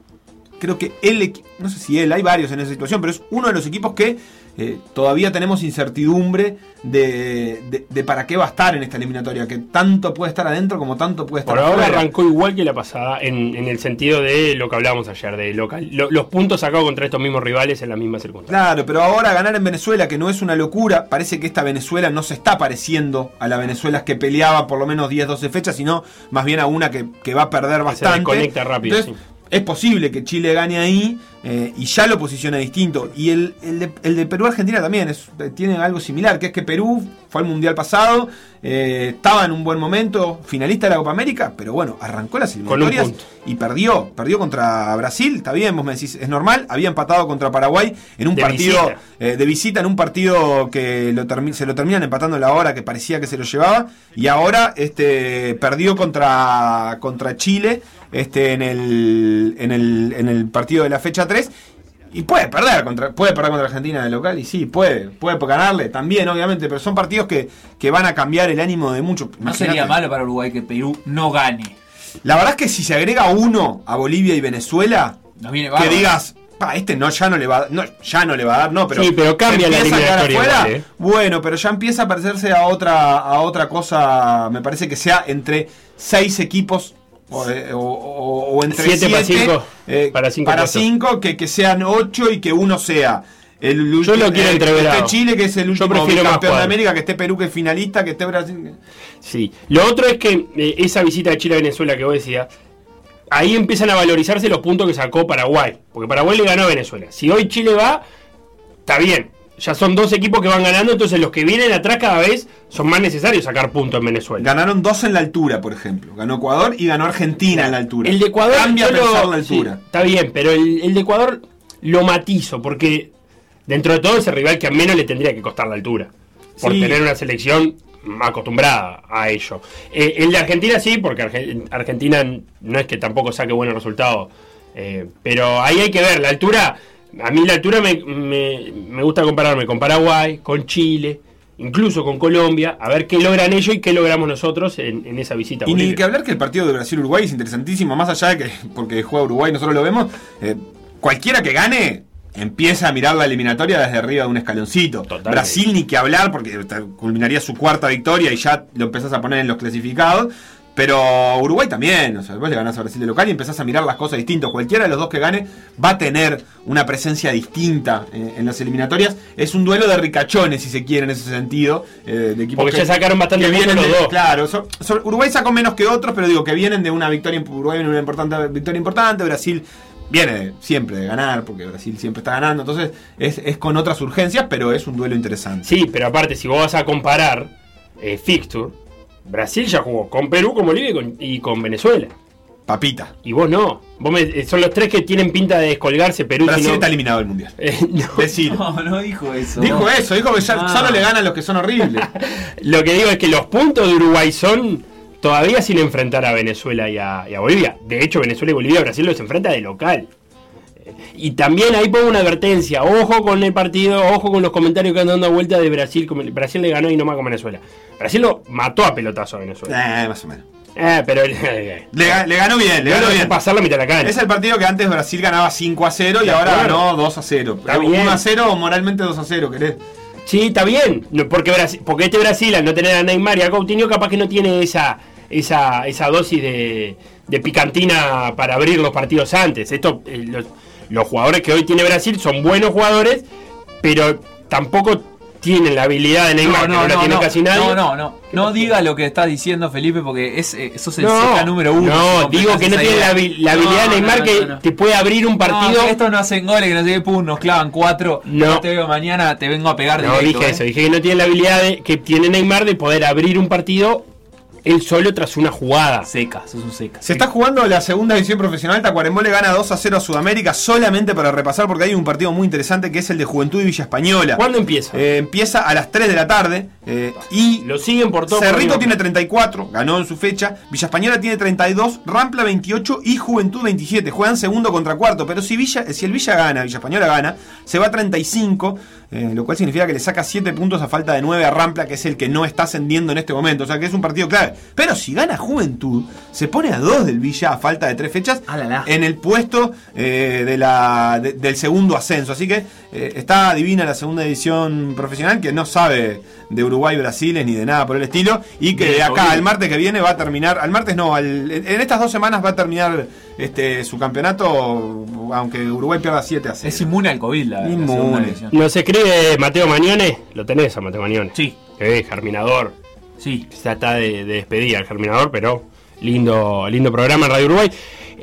creo que él, no sé si él, hay varios en esa situación, pero es uno de los equipos que eh, todavía tenemos incertidumbre de, de- de para qué va a estar en esta eliminatoria, que tanto puede estar adentro como tanto puede estar Por ahora afuera. arrancó igual que la pasada en, en el sentido de lo que hablábamos ayer, de local. Lo- los puntos sacados contra estos mismos rivales en la misma circunstancia. Claro, pero ahora ganar en Venezuela, que no es una locura, parece que esta Venezuela no se está pareciendo a la Venezuela que peleaba por lo menos 10, 12 fechas, sino más bien a una que, que va a perder se bastante. desconecta rápido, Entonces, sí. es posible que Chile gane ahí eh, y ya lo posiciona distinto. Y el, el de, el de Perú-Argentina también es, tiene algo similar, que es que Perú fue al Mundial pasado, eh, estaba en un buen momento, finalista de la Copa América, pero bueno, arrancó las eliminatorias y perdió. Perdió contra Brasil, está bien, vos me decís, es normal. Había empatado contra Paraguay en un De partido visita. eh, de visita, en un partido que lo se lo terminan empatando la hora que parecía que se lo llevaba. Y ahora este perdió contra, contra Chile este, en, el, en, el, en el partido de la fecha 3. Y puede perder contra, puede perder contra Argentina de local, y sí, puede, puede ganarle también, obviamente, pero son partidos que, que van a cambiar el ánimo de muchos. No sería malo para Uruguay que Perú no gane. La verdad es que si se agrega uno a Bolivia y Venezuela, Nos viene que digas, pa, este no, ya no le va a no, ya no le va a dar, no, pero. Sí, pero cambia la afuera, ¿eh? Bueno, pero ya empieza a parecerse a otra, a otra cosa, me parece que sea entre seis equipos. O, entre Siete para siete, cinco, eh, para cinco para puestos. cinco, que, que sean ocho y que uno sea el último, lo quiero eh, entreverado. Chile, que es el Yo último campeón de. América, que esté Perú, que es finalista, que esté Brasil. Sí. Lo otro es que eh, esa visita de Chile a Venezuela que vos decías, ahí empiezan a valorizarse los puntos que sacó Paraguay. Porque Paraguay le ganó a Venezuela. Si hoy Chile va, está bien. Ya son dos equipos que van ganando, entonces los que vienen atrás cada vez son más necesarios sacar puntos en Venezuela. Ganaron dos en la altura, por ejemplo. Ganó Ecuador y ganó Argentina en la altura. El de Ecuador Cambia pensar la sí, altura. está bien, pero el, el de Ecuador lo matizo, porque dentro de todo es el rival que a menos le tendría que costar la altura. Por Sí. tener una selección acostumbrada a ello. Eh, el de Argentina sí, porque Arge- Argentina no es que tampoco saque buenos resultados. eh, pero ahí hay que ver, la altura, a mí la altura me, me- me gusta compararme con Paraguay, con Chile, incluso con Colombia, a ver qué logran ellos y qué logramos nosotros en, en esa visita. Y ni que hablar que el partido de Brasil-Uruguay es interesantísimo, más allá de que, porque juega Uruguay, nosotros lo vemos, eh, cualquiera que gane empieza a mirar la eliminatoria desde arriba de un escaloncito. Totalmente. Brasil ni que hablar, porque culminaría su cuarta victoria y ya lo empezás a poner en los clasificados. Pero Uruguay también, o sea, vos le ganás a Brasil de local y empezás a mirar las cosas distintas. Cualquiera de los dos que gane va a tener una presencia distinta eh, en las eliminatorias. Es un duelo de ricachones, si se quiere, en ese sentido. eh, de equipos Porque ya sacaron bastante que vienen los de- dos. Claro, so- so- Uruguay sacó menos que otros, pero digo que vienen de una victoria. Uruguay viene de una importante, victoria importante. Brasil viene de- siempre de ganar, porque Brasil siempre está ganando. Entonces es, es con otras urgencias, pero es un duelo interesante. Sí, pero aparte, si vos vas a comparar eh, fixture, Brasil ya jugó con Perú, con Bolivia y con, y con Venezuela. Papita. Y vos no. Vos me- eh, son los tres que tienen pinta de descolgarse. Perú, si Brasil está eliminado del mundial. Eh, no. Decir. No, no dijo eso. Dijo eso, dijo que ya Ah. solo le ganan los que son horribles. Lo que digo es que los puntos de Uruguay son todavía sin enfrentar a Venezuela y a, y a Bolivia. De hecho, Venezuela y Bolivia, Brasil los enfrenta de local. Eh, Y también ahí pongo una advertencia, ojo con el partido, ojo con los comentarios que andan dando vuelta de Brasil, Brasil le ganó y no más con Venezuela. Brasil lo mató a pelotazo a Venezuela. eh, más o menos. Eh, pero Le, ga- le ganó bien, le ganó bien. pasar la mitad de la cancha. Es el partido que antes Brasil ganaba 5 a 0 y De ahora acuerdo. ganó 2 a 0. Está 1 bien. a 0 o moralmente 2 a 0, querés. Sí, está bien. Porque, Brasil, porque este Brasil, al no tener a Neymar y a Coutinho, capaz que no tiene esa, esa, esa dosis de, de picantina para abrir los partidos antes. Esto, eh, los, los jugadores que hoy tiene Brasil son buenos jugadores, pero tampoco tienen la habilidad de Neymar, que no, la tiene casi nadie. No, no, no. No diga lo que está diciendo Felipe porque es, eh, sos el No, seca número uno. no, digo que no tiene la, la habilidad de No, Neymar no, que no, no. te puede abrir un partido. No, estos no hacen goles, que no sé qué, pum, nos clavan cuatro. No. No. te veo mañana, te vengo a pegar No, directo, dije ¿eh? eso, dije que no tiene la habilidad de- que tiene Neymar de poder abrir un partido él solo tras una jugada. Seca, sos un seca. Se está jugando la segunda división profesional. Tacuarembó le gana 2 a 0 a Sudamérica solamente para repasar porque hay un partido muy interesante que es el de Juventud y Villa Española. ¿Cuándo empieza? Eh, empieza a las 3 de la tarde eh, y Lo siguen por todo. Cerrito tiene 34, ganó en su fecha. Villa Española tiene 32, Rampla 28 y Juventud 27. Juegan segundo contra cuarto, pero si, Villa, si el Villa gana, Villa Española gana, se va a 35, eh, lo cual significa que le saca 7 puntos a falta de 9 a Rampla, que es el que no está ascendiendo en este momento. O sea que es un partido clave. Pero si gana Juventud, se pone a 2 del Villa a falta de 3 fechas en el puesto eh, de la, de- del segundo ascenso. Así que eh, está divina la segunda edición profesional que no sabe de Uruguay, Brasiles ni de nada por el estilo. Y que De acá al martes que viene va a terminar. Al martes no, al- en en estas dos semanas va a terminar este su campeonato, aunque Uruguay pierda 7 a 0. Es inmune al COVID la, la Inmune. división. Nos escribe Mateo Mañone. Lo tenés a Mateo Mañone. Sí, Eh, germinador. sí. Ya está de, de despedida el germinador, pero lindo, lindo programa en Radio Uruguay.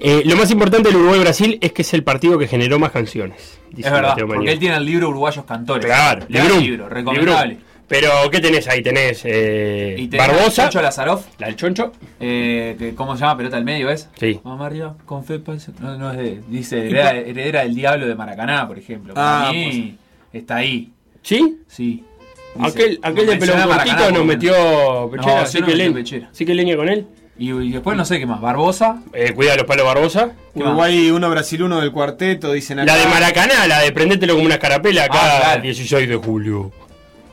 Eh, lo más importante del Uruguay-Brasil es que es el partido que generó más canciones. dice Es verdad, Mateo porque él tiene el libro Uruguayos Cantores. Claro, librum, libro, recomendable. librum. Pero, ¿qué tenés ahí? Tenés eh, Y tenés Barbosa, Chacho Lazaroff, la del Choncho. eh, que, ¿cómo se llama? Pelota al medio, ¿es? Sí. Vamos arriba, con fe. No, no es de. Dice, heredera, heredera del diablo de Maracaná, por ejemplo. Para Ah, mí, está ahí. ¿Sí? Sí. Dice, Aquel, aquel de pelón cortito nos metió Pechera, No, sí, no que. Pechera. sí que leña con él. Y, y después no sé qué más. Barbosa. Eh, cuida los palos Barbosa. Uruguay 1, Brasil 1 del cuarteto, dicen acá. La de Maracaná, la de prendételo como una escarapela acá, Ah, claro. 16 de julio.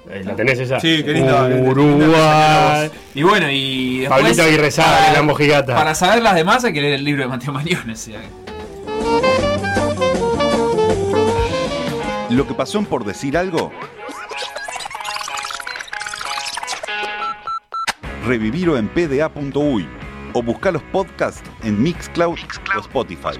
Eh, ¿La tenés esa? Sí, qué linda, Uruguay. Y bueno, y después. Pablito Aguirre la mojigata. Para saber las demás hay que leer el libro de Mateo sea, Lo que pasó en por decir algo. Revivirlo en pda.uy o buscar los podcasts en Mixcloud, o Spotify.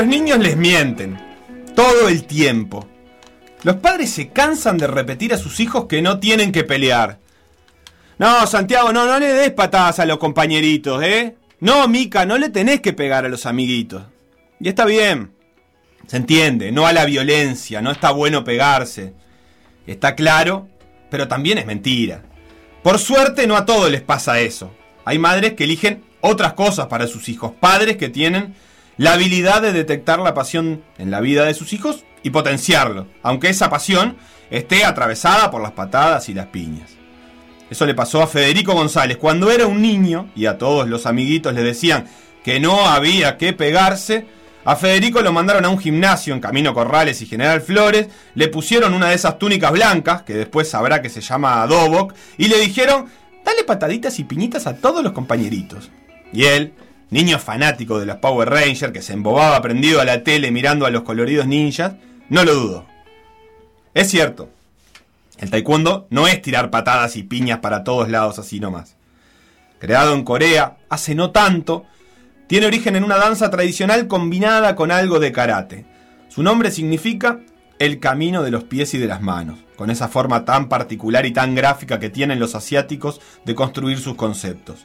los niños les mienten. Todo el tiempo. Los padres se cansan de repetir a sus hijos que no tienen que pelear. No, Santiago, no, no le des patadas a los compañeritos, ¿eh? No, Mica, no le tenés que pegar a los amiguitos. Y está bien. Se entiende, no a la violencia, no está bueno pegarse. Está claro, pero también es mentira. Por suerte no a todos les pasa eso. Hay madres que eligen otras cosas para sus hijos, padres que tienen la habilidad de detectar la pasión en la vida de sus hijos y potenciarlo, aunque esa pasión esté atravesada por las patadas y las piñas. Eso le pasó a Federico González cuando era un niño y a todos los amiguitos le decían que no había que pegarse. A Federico lo mandaron a un gimnasio en Camino Corrales y General Flores, le pusieron una de esas túnicas blancas, que después sabrá que se llama Dobok, y le dijeron, dale pataditas y piñitas a todos los compañeritos. Y él, niño fanático de los Power Rangers, que se embobaba prendido a la tele mirando a los coloridos ninjas, no lo dudó. Es cierto, el taekwondo no es tirar patadas y piñas para todos lados así nomás. Creado en Corea hace no tanto, tiene origen en una danza tradicional combinada con algo de karate. Su nombre significa el camino de los pies y de las manos, con esa forma tan particular y tan gráfica que tienen los asiáticos de construir sus conceptos.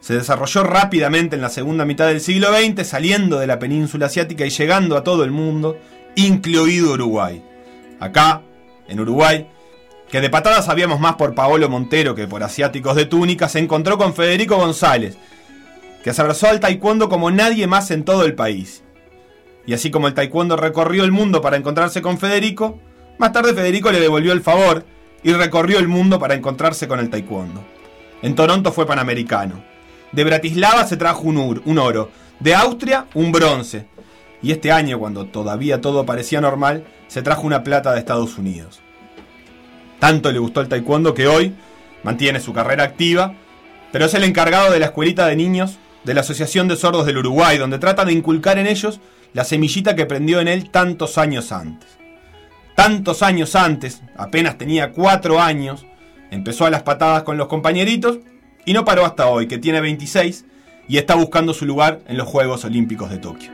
Se desarrolló rápidamente en la segunda mitad del siglo XX, saliendo de la península asiática y llegando a todo el mundo, incluido Uruguay. Acá, en Uruguay, que de patadas sabíamos más por Paolo Montero que por asiáticos de túnica, se encontró con Federico González, que se abrazó al taekwondo como nadie más en todo el país. Y así como el taekwondo recorrió el mundo para encontrarse con Federico, más tarde Federico le devolvió el favor y recorrió el mundo para encontrarse con el taekwondo. En Toronto fue panamericano. De Bratislava se trajo un, ur- un oro. De Austria un bronce. Y este año, cuando todavía todo parecía normal, se trajo una plata de Estados Unidos. Tanto le gustó el taekwondo que hoy mantiene su carrera activa, pero es el encargado de la escuelita de niños de la Asociación de Sordos del Uruguay, donde trata de inculcar en ellos la semillita que prendió en él tantos años antes. Tantos años antes, apenas tenía cuatro años, empezó a las patadas con los compañeritos y no paró hasta hoy, que tiene 26 y está buscando su lugar en los Juegos Olímpicos de Tokio.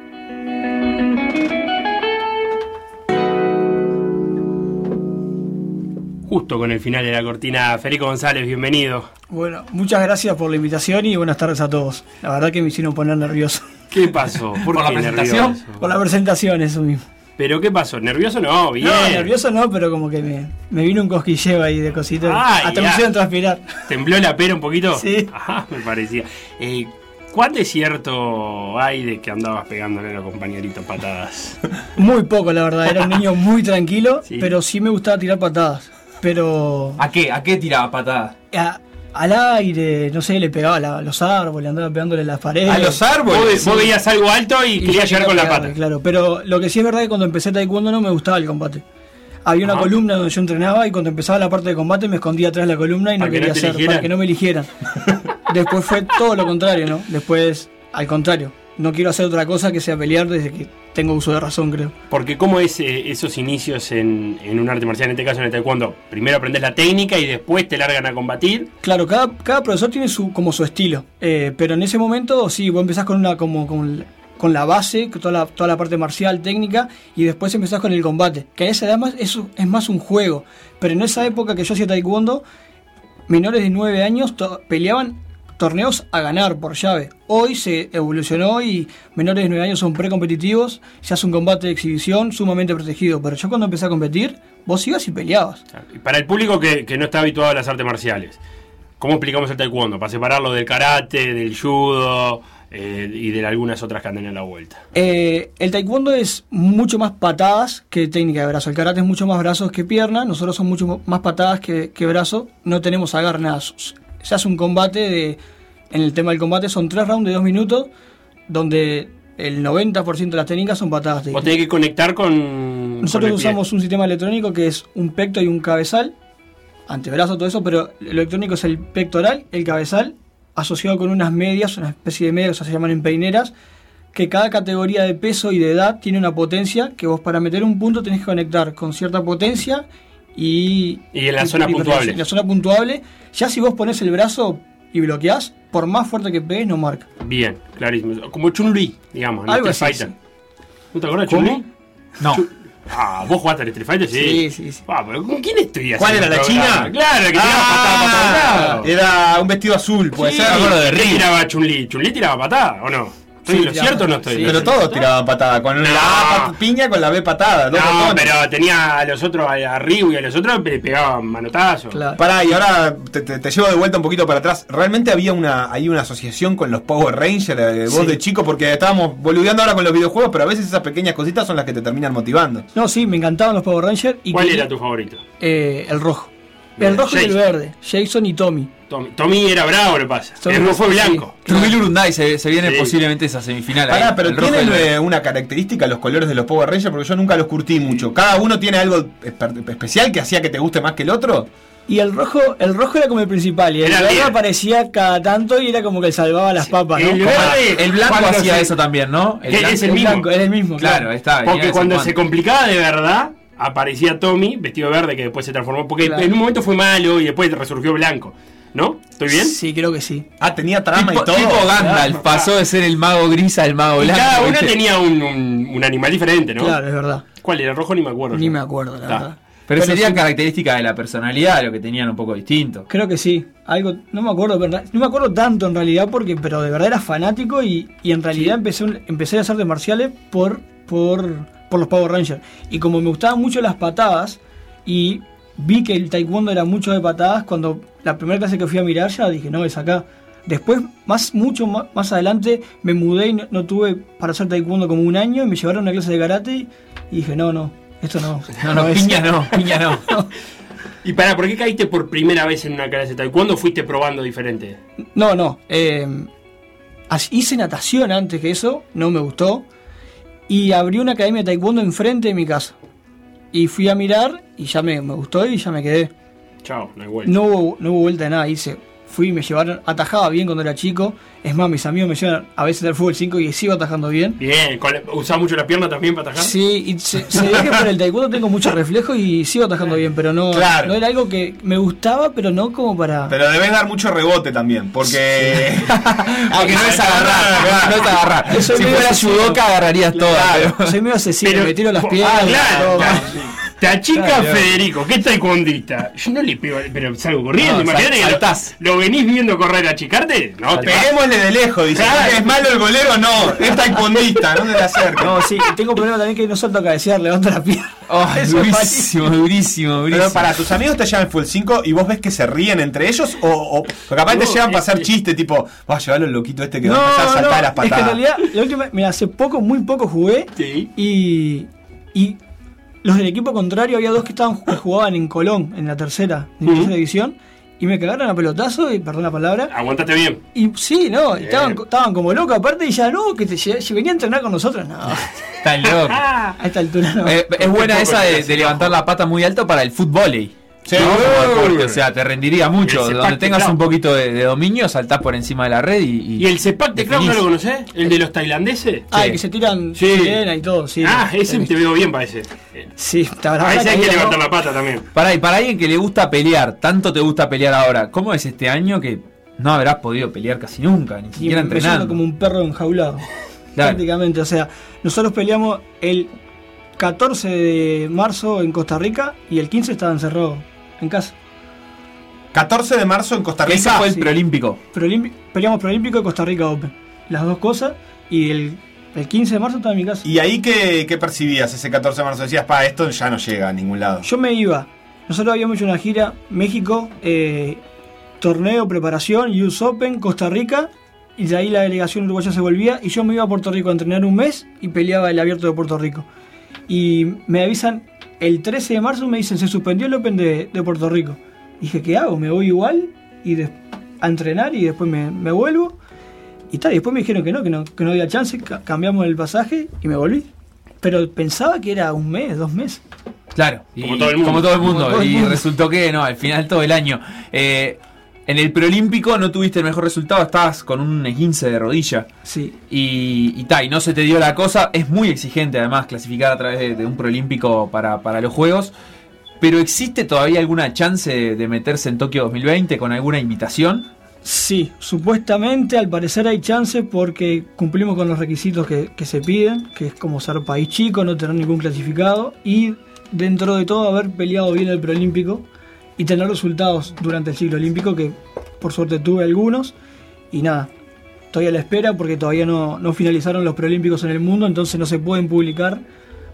Justo con el final de la cortina, Federico González, bienvenido. Bueno, muchas gracias por la invitación y buenas tardes a todos. La verdad que me hicieron poner nervioso. ¿Qué pasó? ¿Por, ¿Por la qué presentación? nervioso? Por la presentación, eso mismo. ¿Pero qué pasó? ¿Nervioso? No, bien. No, nervioso no, pero como que me, me vino un cosquilleo ahí de cositas. Ay, Hasta me hicieron transpirar. ¿Tembló la pera un poquito? Sí. Ajá, me parecía. Eh, ¿Cuán desierto hay de que andabas pegándole a los compañeritos patadas? Muy poco, la verdad. Era un niño muy tranquilo, Sí. pero sí me gustaba tirar patadas. Pero ¿A qué? ¿A qué tiraba patada? a- al aire, no sé, le pegaba a la- a los árboles, andaba pegándole a las paredes. A los árboles. vos veías algo alto y, Y querías llegar con la pata. Claro, pero lo que sí es verdad es que cuando empecé taekwondo no me gustaba el combate. Había una Ajá. columna donde yo entrenaba y cuando empezaba la parte de combate me escondía atrás de la columna y no Para que no quería hacer, eligieran. para que no me eligieran. Después fue todo lo contrario, ¿no? Después, al contrario, no quiero hacer otra cosa que sea pelear desde que tengo uso de razón, creo. Porque ¿cómo es eh, esos inicios en, en un arte marcial, en este caso en el taekwondo? Primero aprendes la técnica y después te largan a combatir. Claro, cada, cada profesor tiene su, como su estilo, eh, pero en ese momento sí, vos empezás con una como con, con la base, toda la, toda la parte marcial, técnica, y después empezás con el combate, que a esa edad más, eso es más un juego, pero en esa época que yo hacía taekwondo, menores de 9 años peleaban torneos a ganar por llave. Hoy se evolucionó y menores de 9 años son precompetitivos, se hace un combate de exhibición sumamente protegido, pero yo cuando empecé a competir, vos ibas y peleabas. Para el público que, que no está habituado a las artes marciales, ¿cómo explicamos el taekwondo? Para separarlo del karate, del judo eh, y de algunas otras que andan en la vuelta. Eh, el taekwondo es mucho más patadas que técnica de brazo. El karate es mucho más brazos que pierna. Nosotros son mucho más patadas que, que brazo. No tenemos agarre nada. Se hace un combate de. En el tema del combate son tres rounds de dos minutos, donde el 90% de las técnicas son patadas. Vos tenés que conectar con. Nosotros con el pie. usamos un sistema electrónico que es un pecto y un cabezal, antebrazo, todo eso, pero lo electrónico es el pectoral, el cabezal, asociado con unas medias, una especie de medias, o sea, se llaman empeineras, que cada categoría de peso y de edad tiene una potencia que vos para meter un punto tenés que conectar con cierta potencia y... Y en la zona puntuable. En la zona puntuable, ya si vos pones el brazo y bloqueás, por más fuerte que pegues, no marca. Bien, clarísimo. Como Chun-Li, digamos, en Algo Street así, Fighter. ¿No te acuerdas de. Chun-Li? No. Ah, ¿vos jugaste al Street Fighter? Sí. Sí, sí, sí. Ah, pero ¿con quién estoy ¿Cuál era, la programa? china? Claro, que tiraba patada para todos Ah, lados. era un vestido azul, puede Sí, ser. ¿Qué tiraba Chun-Li? ¿Chun-Li tiraba patada o no? ¿Estoy Sí, lo tiraba cierto o no estoy? sí. Pero todos tiraban patada, con la A pat- piña con la B patada. dos No, botones. pero tenía a los otros, a Ryu y a los otros le pegaban manotazos. Claro. Pará, y ahora te, te- te llevo de vuelta un poquito para atrás. ¿Realmente había una, hay una asociación con los Power Rangers, vos Sí. de chico? Porque estábamos boludeando ahora con los videojuegos, pero a veces esas pequeñas cositas son las que te terminan motivando. No, sí, me encantaban los Power Rangers. Y ¿Cuál quería- era tu favorito? Eh, el rojo. El rojo y el verde. Jason y Tommy. Tommy, Tommy era bravo, lo pasa. Tommy El fue sí. blanco. Trujillo Urunday se, se viene Sí. posiblemente esa semifinal. ahí, Pará, pero el rojo y el ¿tienen verde. eh, una característica los colores de los Power Rangers? Porque yo nunca los curtí mucho. ¿Cada uno tiene algo espe- especial que hacía que te guste más que el otro? Y el rojo, el rojo era como el principal. Y el Era el verde aparecía cada tanto y era como que salvaba las papas, ¿no? El verde- El blanco hacía se- eso también, ¿no? Que es el el mismo. blanco, era el mismo. Claro, ahí está. Porque cuando se complicaba de verdad, aparecía Tommy vestido de verde que después se transformó. Porque Claro. en un momento fue malo y después resurgió blanco. ¿No? ¿Estoy bien? Sí, creo que sí. Ah, tenía trama Tipo, y todo. tipo Gandalf, pasó de ser el mago gris al mago Y blanco. cada uno ¿viste? tenía un, un- un animal diferente, ¿no? Claro, es verdad. ¿Cuál era? ¿El rojo? Ni me acuerdo. Ni yo. me acuerdo, la verdad. Pero, sería sí, característica de la personalidad, lo que tenían un poco distinto. Creo que sí. Algo, no me acuerdo, ¿verdad? No me acuerdo tanto en realidad, porque, pero de verdad era fanático y, y en realidad empecé, empecé a hacer de marciales por, por, por los Power Rangers. Y como me gustaban mucho las patadas y vi que el taekwondo era mucho de patadas, cuando la primera clase que fui a mirar ya dije, no, es acá. Después, más mucho más, más adelante, me mudé y no, no tuve para hacer taekwondo como un año y me llevaron a una clase de karate y dije, no, no, esto no. No, no, es". piña no, piña no. ¿Y para por qué caíste por primera vez en una clase de taekwondo? ¿Fuiste probando diferente? No, no. eh, hice natación antes que eso, no me gustó. Y abrí una academia de taekwondo enfrente de mi casa. Y fui a mirar y ya me, me gustó y ya me quedé. Chao, no hay vuelta. No hubo, no hubo vuelta de nada. Hice fui y me llevaron, atajaba bien cuando era chico. Es más, mis amigos me llevan a veces del fútbol 5 y sigo atajando bien. Bien, con- ¿usás mucho la pierna también para atajar? Sí, y se, se ve que por el taekwondo tengo mucho reflejo y sigo atajando bien, pero no, Claro. no era algo que me gustaba, pero no como para... Pero debes dar mucho rebote también, porque. Porque no es agarrar, no es agarrar. Eso si fuera judoka agarrarías todas. pero- Soy medio asesino, Pero- me tiro las Ah, piernas. claro, todo. claro. Te achica Claro. Federico, que es taekwondista. Yo no le pego, pero salgo corriendo. No, Imagínate sal- que lo, lo venís viendo correr a achicarte. No, te Peguémosle de lejos, dice. Claro. ¿Es malo el golero? No, es taekwondista, no te le acerques. No, sí, tengo problema también que no salto a cabecear, levanto la pierna. Oh, durísimo, durísimo, durísimo. Pero para tus amigos te llevan full 5 y vos ves que se ríen entre ellos o, o porque capaz te No, llevan para es hacer que- chiste tipo, vas a llevar al loquito este que No, va a empezar a no, saltar a las es que en patadas. realidad, la última, mira, hace poco, muy poco jugué Sí. y, y los del equipo contrario había dos que estaban que jugaban en Colón, en la tercera, en la tercera división, y me cagaron a pelotazo, y perdón la palabra. Aguantate bien. Y sí, no, Bien. estaban, estaban como locos, aparte, y ya no, que te si venía a entrenar con nosotros, no, a Estás loco. esta altura no. Eh, es buena esa de, de levantar la pata muy alto para el fútbol. Sí. ¿no? Deporte, o sea, te rendiría mucho. El Donde tengas un poquito de, de dominio, saltás por encima de la red y. ¿Y el Sepak de Clown no lo conocés? ¿El de los tailandeses? Ah, sí. y que se tiran Sí. sirena y todo, sí. ah, ese te veo bien, parece. Sí, la verdad Ahí sí hay que levantar la pata también. Para, y para alguien que le gusta pelear, tanto te gusta pelear ahora, ¿cómo es este año que no habrás podido pelear casi nunca, ni Y siquiera siento entrenando? como un perro enjaulado. Claro. Prácticamente, o sea, nosotros peleamos el 14 de marzo en Costa Rica y el 15 estaba encerrado en casa. 14 de marzo en Costa Que ese Rica. fue el sí. preolímpico. Preolimpi- peleamos Proolímpico y Costa Rica Open. Las dos cosas. Y el, el 15 de marzo estaba en mi casa. ¿Y ahí qué, qué percibías ese 14 de marzo? Decías, pa, esto ya no llega a ningún lado. Yo me iba. Nosotros habíamos hecho una gira México, eh, torneo, preparación, US Open, Costa Rica. Y de ahí la delegación uruguaya se volvía. Y yo me iba a Puerto Rico a entrenar un mes y peleaba el abierto de Puerto Rico. Y me avisan, el 13 de marzo me dicen, se suspendió el Open de, de Puerto Rico. Dije, ¿qué hago? ¿Me voy igual? Y a entrenar y después me, me vuelvo. Y tal, y después me dijeron que no, que no, que no había chance, ca- cambiamos el pasaje y me volví. Pero pensaba que era un mes, dos meses. Claro, y- Como todo el mundo. como todo el mundo, Como todo el y resultó que no, al final todo el año. Eh, en el preolímpico no tuviste el mejor resultado, estabas con un esguince de rodilla. Sí, Y, y, ta, y no se te dio la cosa. Es muy exigente además clasificar a través de, de un preolímpico para, para los Juegos. Pero ¿existe todavía alguna chance de, de meterse en Tokio 2020 con alguna invitación? Sí, supuestamente al parecer hay chances porque cumplimos con los requisitos que, que se piden, que es como ser país chico, no tener ningún clasificado y dentro de todo haber peleado bien el preolímpico y tener resultados durante el ciclo olímpico que por suerte tuve algunos y nada, estoy a la espera porque todavía no, no finalizaron los preolímpicos en el mundo, entonces no se pueden publicar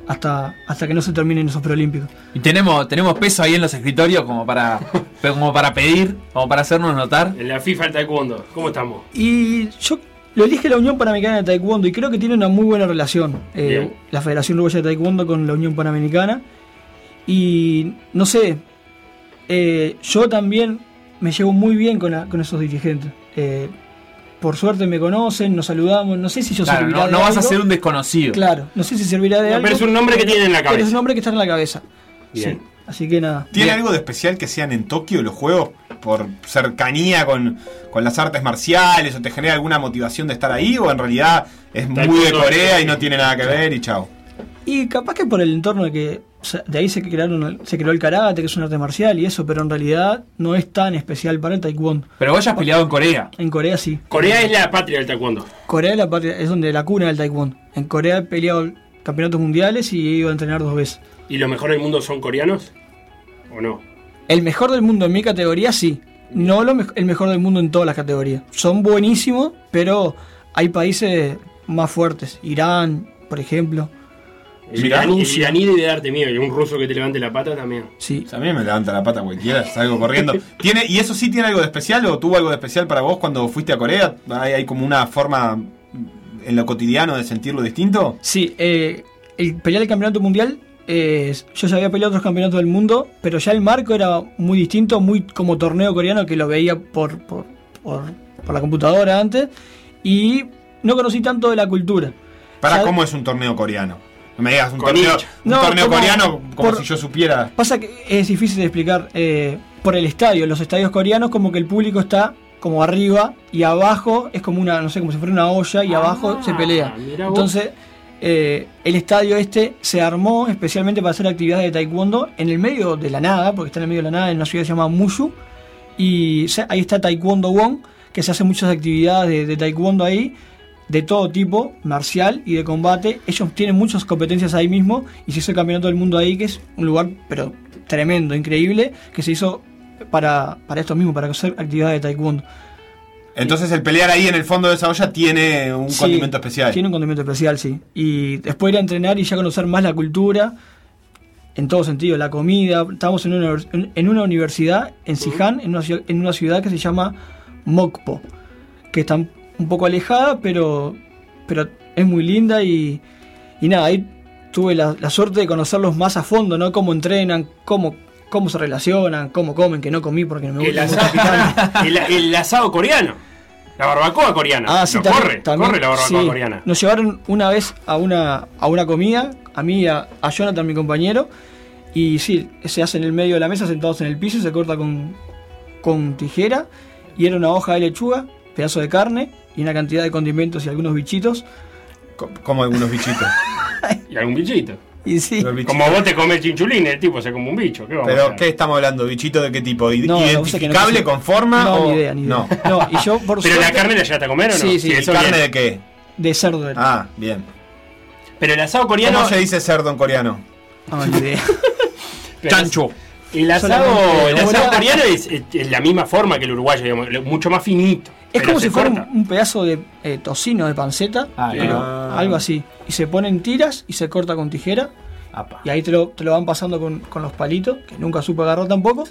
hasta, hasta que no se terminen esos preolímpicos. Y tenemos, tenemos peso ahí en los escritorios como para, como para pedir, como para hacernos notar. En la FIFA el Taekwondo, ¿cómo estamos? Y yo lo elige la Unión Panamericana de Taekwondo y creo que tiene una muy buena relación eh, la Federación Uruguaya de Taekwondo con la Unión Panamericana. Y no sé, eh, yo también me llevo muy bien con, la- con esos dirigentes. Eh, por suerte me conocen, nos saludamos, no sé si yo Claro, servirá no, de no vas a ser un desconocido. Claro, no sé si servirá de No, algo. pero es un nombre que tiene en la Pero es cabeza. un nombre que está en la cabeza. Bien. Sí, así que nada. ¿Tiene Bien. algo de especial que sean en Tokio los juegos? ¿Por cercanía con, con las artes marciales? ¿O te genera alguna motivación de estar ahí? ¿O en realidad es muy de Corea y no tiene nada que ver y chao? Y capaz que por el entorno de que o sea, de ahí se crearon se creó el karate, que es un arte marcial y eso, pero en realidad no es tan especial para el taekwondo. Pero vos ya has peleado en Corea. En Corea sí. Corea es la patria del Taekwondo. Corea es, la patria- es donde la cuna del taekwondo. En Corea he peleado campeonatos mundiales y he ido a entrenar dos veces. ¿Y los mejores del mundo son coreanos? ¿O no? El mejor del mundo en mi categoría sí. No lo el mejor del mundo en todas las categorías. Son buenísimos, pero hay países más fuertes. Irán, por ejemplo. El Mirá, iraní, el iraní debe darte miedo. Y un ruso que te levante la pata también. Sí. O sea, a mí me levanta la pata cualquiera, salgo corriendo. ¿Tiene, ¿Y eso sí tiene algo de especial o tuvo algo de especial para vos cuando fuiste a Corea? ¿Hay, hay como una forma en lo cotidiano de sentirlo distinto? Sí, eh, el pelear el campeonato mundial, eh, yo ya había peleado otros campeonatos del mundo, pero ya el marco era muy distinto, muy como torneo coreano que lo veía por, por, por, por la computadora antes, y no conocí tanto de la cultura. ¿Para Ya- cómo es un torneo coreano? No me digas un Con torneo, hincha. un No, torneo como- coreano como por- si yo supiera. Pasa que es difícil de explicar eh, por el estadio, los estadios coreanos como que el público está como arriba y abajo es como una, no sé, como si fuera una olla y Ah, abajo se pelea. Entonces, eh, el estadio este se armó especialmente para hacer actividades de taekwondo en el medio de la nada, porque está en el medio de la nada, en una ciudad que se llama Mushu. Y ahí está Taekwondo Won, que se hacen muchas actividades de, de taekwondo ahí, de todo tipo, marcial y de combate. Ellos tienen muchas competencias ahí mismo y se hizo el campeonato del mundo ahí, que es un lugar, pero tremendo, increíble, que se hizo para, para esto mismo, para hacer actividades de taekwondo. Entonces el pelear ahí en el fondo de esa olla tiene un Sí, condimento especial. Tiene un condimento especial, sí. Y después ir a entrenar y ya conocer más la cultura, en todo sentido, la comida. Estamos en una, en una universidad en Siján, en una, ciudad, en una ciudad que se llama Mokpo, que está un poco alejada, pero, pero es muy linda y, y nada, ahí tuve la, la suerte de conocerlos más a fondo, ¿no? Cómo entrenan, cómo, cómo se relacionan, cómo comen, que no comí porque no me El gusta mucho asado, el, el asado coreano. La barbacoa coreana. Ah, sí, también, corre, también, corre la barbacoa sí. coreana. Nos llevaron una vez a una, a una comida, a mí a, a Jonathan, mi compañero, y sí, se hace en el medio de la mesa, sentados en el piso, se corta con, con tijera, y era una hoja de lechuga, pedazo de carne, y una cantidad de condimentos y algunos bichitos. Co- Como algunos bichitos. Y algún bichito. Y sí. Como vos te comes chinchulín, el tipo se come un bicho. ¿Qué vamos a Pero? ¿qué estamos hablando? ¿Bichito de qué tipo? ¿I- No, no, sé que no ¿Identificable con forma? no, o... ni idea, ni idea. No. No, y yo, por ¿Pero la carne la llegaste a comer o no? Sí, sí. ¿Y eso carne bien. de qué? de cerdo era. Ah, bien. Pero el asado coreano. ¿Cómo se dice cerdo en coreano? No, ni idea. Chancho. El asado, el asado coreano es, es- es la misma forma que el uruguayo, digamos, mucho más finito. Es como si fuera un, pedazo de eh, tocino de panceta, Ah, pero ah. algo así. Y se ponen tiras y se corta con tijera. Apa. Y ahí te lo, te lo van pasando con, con los palitos, que nunca supe agarrar tampoco.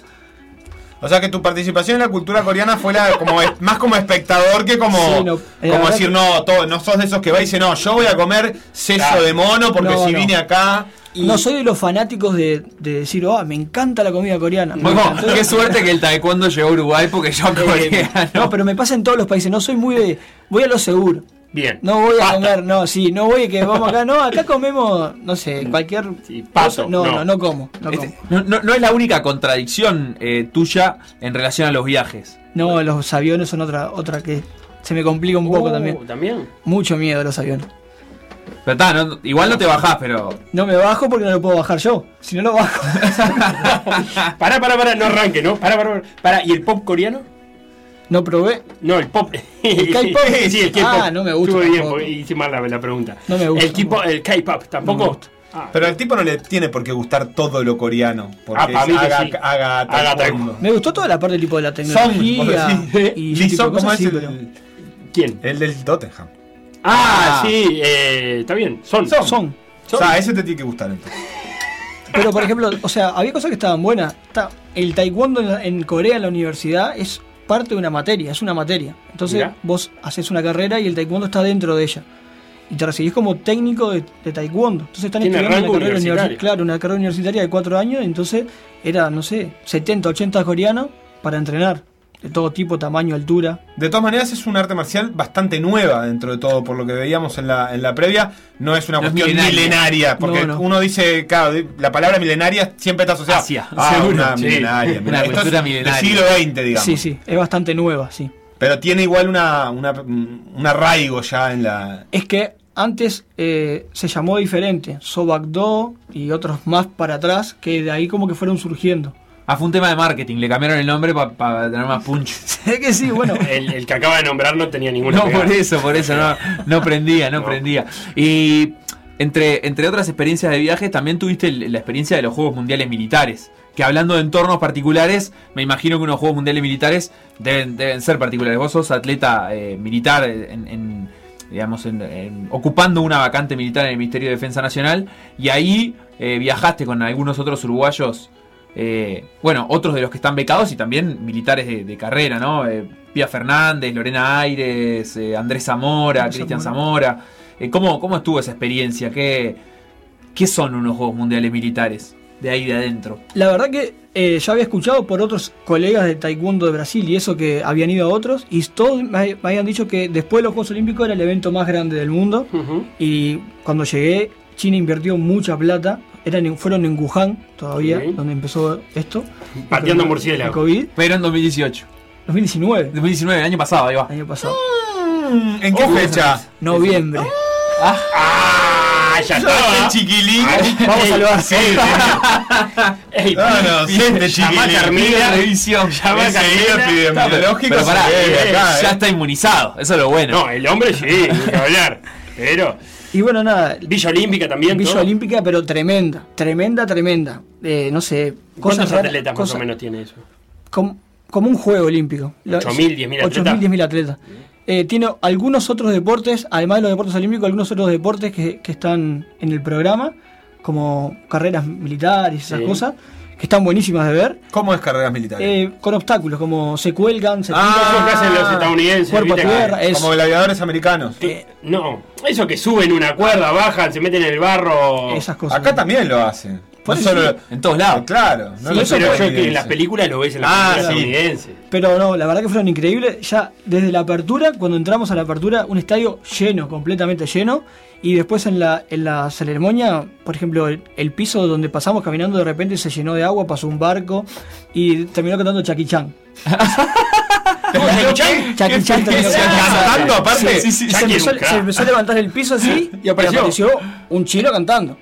O sea que tu participación en la cultura coreana fue la, como más como espectador que como, Sí, no, eh, la como decir, no, todo, no sos de esos que va y dice, no, yo voy a comer seso Claro. de mono porque No, si no. vine acá. y- No soy de los fanáticos de, de decir, oh, me encanta la comida coreana. Bueno, encanta". qué suerte que el taekwondo llegó a Uruguay porque yo coreano. No, pero me pasa en todos los países. No soy muy de. Voy a lo seguro. Bien. No voy a comer, no, sí, no voy a que vamos acá. No, acá comemos, no sé, cualquier. Sí, pato, cosa. No, no. no, no como. No, como. Este, no, no- no es la única contradicción eh, tuya en relación a los viajes. no, los aviones son otra, otra que se me complica un poco Uh, también. ¿También? Mucho miedo a los aviones. Pero está, no- igual no te bajás, pero. No me bajo porque no lo puedo bajar yo. Si no lo bajo. Pará, pará, pará, no arranque, ¿no? Pará, pará. Pará, ¿y el pop coreano? No probé. No, el pop. ¿El K-pop? sí, el K-pop. Ah, no me gusta Estuve bien, tampoco. hice mal la, la pregunta. No me gusta El, K-pop- el K-pop, No ¿tampoco? me gusta. Ah, Pero al tipo no le tiene por qué gustar todo lo coreano. Porque Ah, haga, sí. haga Haga taekwondo. Me gustó toda la parte tipo de la Son, tecnología. y tipo Lee Song, de ¿cómo cosas, es sí, el, pero- ¿Quién? el del Tottenham? Ah, Ah. sí, eh, está bien. Son. Son. Son. O sea, ese te tiene que gustar entonces. Pero por ejemplo, o sea, había cosas que estaban buenas. Está- el taekwondo en Corea, en la universidad, es parte de una materia, es una materia. Entonces Mirá. vos haces una carrera y el taekwondo está dentro de ella. Y te recibís como técnico de, de taekwondo. Entonces están estudiando una carrera universitaria. Claro, una carrera universitaria de cuatro años. Entonces era, no sé, 70, 80 coreanos para entrenar. De todo tipo, tamaño, altura. De todas maneras, es un arte marcial bastante nueva dentro de todo, por lo que veíamos en la, en la previa. No es una No es cuestión milenaria. milenaria, porque No, no. uno dice, claro, la palabra milenaria siempre está asociada Asia, a seguro. una Sí. milenaria. Una Esto cultura es milenaria. Del siglo XX, digamos. Sí, sí, es bastante nueva, sí. Pero tiene igual una, una, un arraigo ya en la. Es que antes eh, se llamó diferente, Sobak-do y otros más para atrás, que de ahí como que fueron surgiendo. Ah, fue un tema de marketing, le cambiaron el nombre para tener más punch. Es que sí, bueno. El, el que acaba de nombrar no tenía ninguna No, pegada. por eso, por eso, no, no prendía, no, No. prendía. Y entre, entre otras experiencias de viajes, también tuviste la experiencia de los Juegos Mundiales Militares. Que hablando de entornos particulares, me imagino que unos Juegos Mundiales Militares deben, deben ser particulares. Vos sos atleta eh, militar en, en, digamos, en- en- ocupando una vacante militar en el Ministerio de Defensa Nacional y ahí eh, viajaste con algunos otros uruguayos, eh, bueno, otros de los que están becados y también militares de, de carrera, ¿no? Eh, Pía Fernández, Lorena Aires, eh, Andrés Zamora, Cristian Zamora. Zamora. Eh, ¿cómo, ¿Cómo estuvo esa experiencia? ¿Qué, ¿Qué son unos Juegos Mundiales Militares? De ahí de adentro. La verdad que eh, ya había escuchado por otros colegas de taekwondo de Brasil y eso que habían ido a otros y todos me, habían dicho que después de los Juegos Olímpicos era el evento más grande del mundo y cuando llegué China invirtió mucha plata, eran en- fueron en Wuhan todavía, Ok. donde empezó esto. Pateando El murciélago. COVID. Pero en 2018. 2019, 2019, el año pasado, ahí va. año pasado. ¿En qué fecha? Noviembre. ¡Ah! ¡Ya está! chiquilín. Vamos al bar. Ey, No, no, siente llama a chiquilín. Carmela. revisión. Llama a epidemiológico Pero pará, eh, acá, ya está inmunizado, eso es lo bueno. No, el hombre sí, que hablar. Pero, Y bueno, nada, Villa Olímpica también. Villa todo. Olímpica, pero tremenda, tremenda, tremenda. Eh, no sé, ¿Cuántos atletas más o menos tiene eso? Como, como un juego olímpico. Lo- 8.000, 10.000 atletas. 8.000, 10.000 atletas. Eh, tiene algunos otros deportes, además de los deportes olímpicos, algunos otros deportes que, que están en el programa, como carreras militares y esas Sí. cosas, que están buenísimas de ver, ¿Cómo es carreras militares? eh, con obstáculos, como se cuelgan, se Ah, Eso tiran, que hacen los estadounidenses. cuerpo a tierra, es, Como gladiadores americanos. eh, No, eso que suben una cuerda, bajan, se meten en el barro. esas cosas. Acá también lo hacen. No solo-. En todos lados. Claro. No Sí, pero hacen yo que en las películas lo ves en las Ah, estadounidenses. Pero no, la verdad que fueron increíbles. Ya desde la apertura, cuando entramos a la apertura, un estadio lleno, completamente lleno. Y después en la, en la ceremonia, por ejemplo, el, el piso donde pasamos caminando de repente se llenó de agua, pasó un barco y terminó cantando Chucky Chan. ¿Cómo Jackie Chan? Chucky Chan terminó Cantando aparte. Empezó, se empezó a levantar el piso así y apareció, un chino cantando.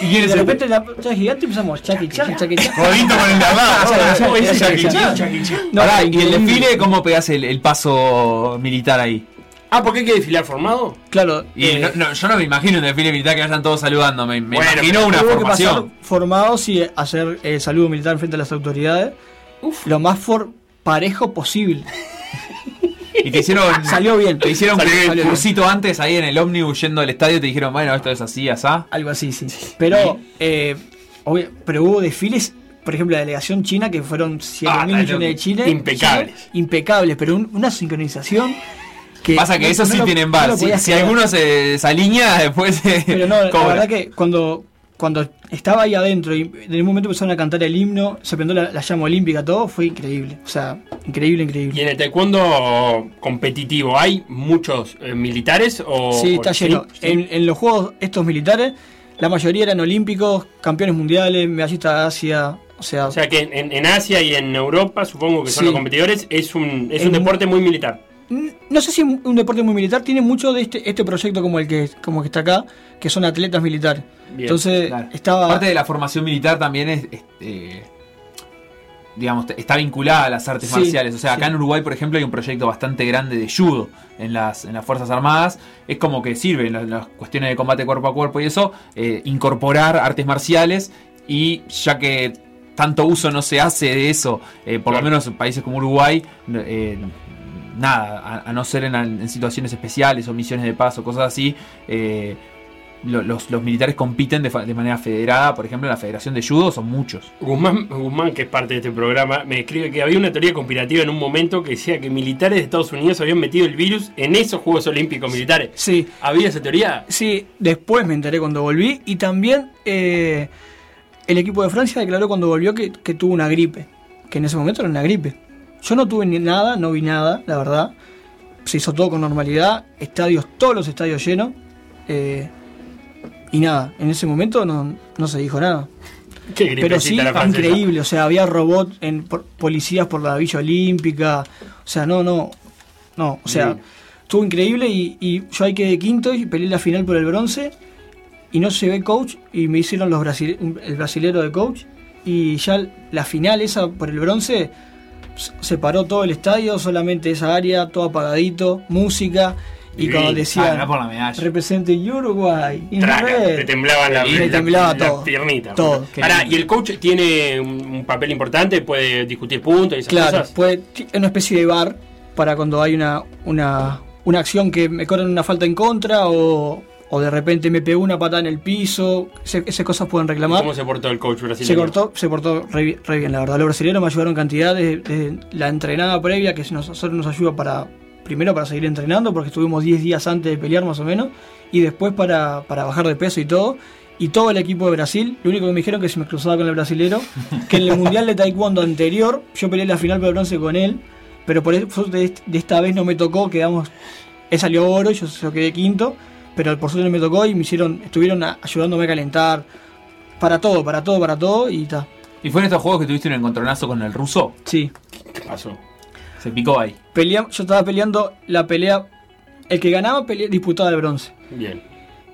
Y de repente la pantalla gigante empezamos Chucky Chan, Chucky Chan. Jodito con el de y el desfile, ¿cómo pegás el, el paso militar ahí? Ah, ¿por qué hay que desfilar formado? Claro, Y eh, no- no, yo no me imagino un desfile militar que vayan todos saludando, me, me Bueno, imagino una Tuvo que pasar formación. formados y hacer el saludo militar frente a las autoridades. Lo más for parejo posible. Y te hicieron, Salió bien. te hicieron Salió bien. un cursito antes ahí en el ómnibus yendo al estadio, te dijeron, bueno, esto es así, asá. Algo así, sí. Pero, eh, obvio- pero hubo desfiles, por ejemplo, la delegación china, que fueron 7 Ah, mil millones de. Chile. Impecables. Chile, impecables, pero un- una sincronización que. Pasa que no- eso no sí lo- tienen bar. si si alguno se desalinea, después se Pero no, la cobra. verdad que cuando, cuando estaba ahí adentro y en un momento empezaron a cantar el himno, se prendió la, la llama olímpica, todo fue increíble. O sea, increíble, ¿Y increíble. en el taekwondo competitivo hay muchos eh, militares o Sí, está o- lleno. sí? En, en los juegos estos militares, la mayoría eran olímpicos, campeones mundiales, medallistas de Asia. O sea, O sea que en, en Asia y en Europa, supongo que son los competidores, es un, es un deporte muy militar. No sé si un deporte muy militar tiene mucho de este, este proyecto como el que como que está acá, que son atletas militares. Bien, Entonces, Claro. estaba. Parte de la formación militar también es, es, eh, digamos, está vinculada a las artes Sí, marciales. O sea, acá sí. en Uruguay, por ejemplo, hay un proyecto bastante grande de judo en las, en las Fuerzas Armadas. Es como que sirve en las, las cuestiones de combate cuerpo a cuerpo y eso, eh, incorporar artes marciales y ya que tanto uso no se hace de eso, eh, por Claro. lo menos en países como Uruguay, nada, a, a no ser en, en situaciones especiales o misiones de paz o cosas así, eh, lo- los, los militares compiten de, fa- de manera federada, por ejemplo, en la Federación de Judo son muchos. Guzmán, Guzmán, que es parte de este programa, me escribe que había una teoría conspirativa en un momento que decía que militares de Estados Unidos habían metido el virus en esos Juegos Olímpicos militares. Sí, ¿Había esa teoría? sí, después me enteré cuando volví. Y también eh, el equipo de Francia declaró cuando volvió que, que tuvo una gripe. Que en ese momento era una gripe. Yo no tuve ni nada, no vi nada, la verdad. Se hizo todo con normalidad. Estadios, todos los estadios llenos. eh, y nada, en ese momento no, no se dijo nada. Qué Pero sí, la increíble. O sea, había robots, en, por- policías por la Villa Olímpica. O sea, no, no. No, o sea, estuvo increíble y, y yo ahí quedé quinto y peleé la final por el bronce. Y no llevé coach y me hicieron los brasile- el brasilero de coach. Y ya la final esa por el bronce se paró todo el estadio, solamente esa área, todo apagadito, música. Y cuando Ah, decían, medalla. represente Uruguay. Traca, red". te temblaban la, Me la- temblaba la todo. piernita. Todo. Ahora, ¿y el coach tiene un, papel importante? ¿Puede discutir puntos y esas Claro, cosas? puede, es una especie de bar para cuando hay una, una, una acción que me cobran una falta en contra o, o de repente me pegó una patada en el piso. esas cosas pueden ¿Y reclamar. ¿Cómo se portó el coach brasileño? Se cortó, se portó re, bi- re bien, la verdad. Los brasileños me ayudaron cantidad de, de la entrenada previa, que nos, nosotros nos ayuda para, primero para seguir entrenando, porque estuvimos 10 días antes de pelear más o menos, y después para, para bajar de peso y todo. Y todo el equipo de Brasil, lo único que me dijeron que se me cruzaba con el brasilero, que en el Mundial de Taekwondo anterior, yo peleé la final por bronce con él, pero por eso de, de esta vez no me tocó, quedamos, él salió oro, yo, yo quedé quinto, pero por suerte no me tocó y me hicieron, estuvieron ayudándome a calentar, para todo, para todo, para todo, y está. ¿Y fue en estos juegos que tuviste un encontronazo con el ruso? Sí. ¿Qué pasó? Se picó ahí. Pelea- yo estaba peleando la pelea. El que ganaba pelea, disputaba el bronce. Bien.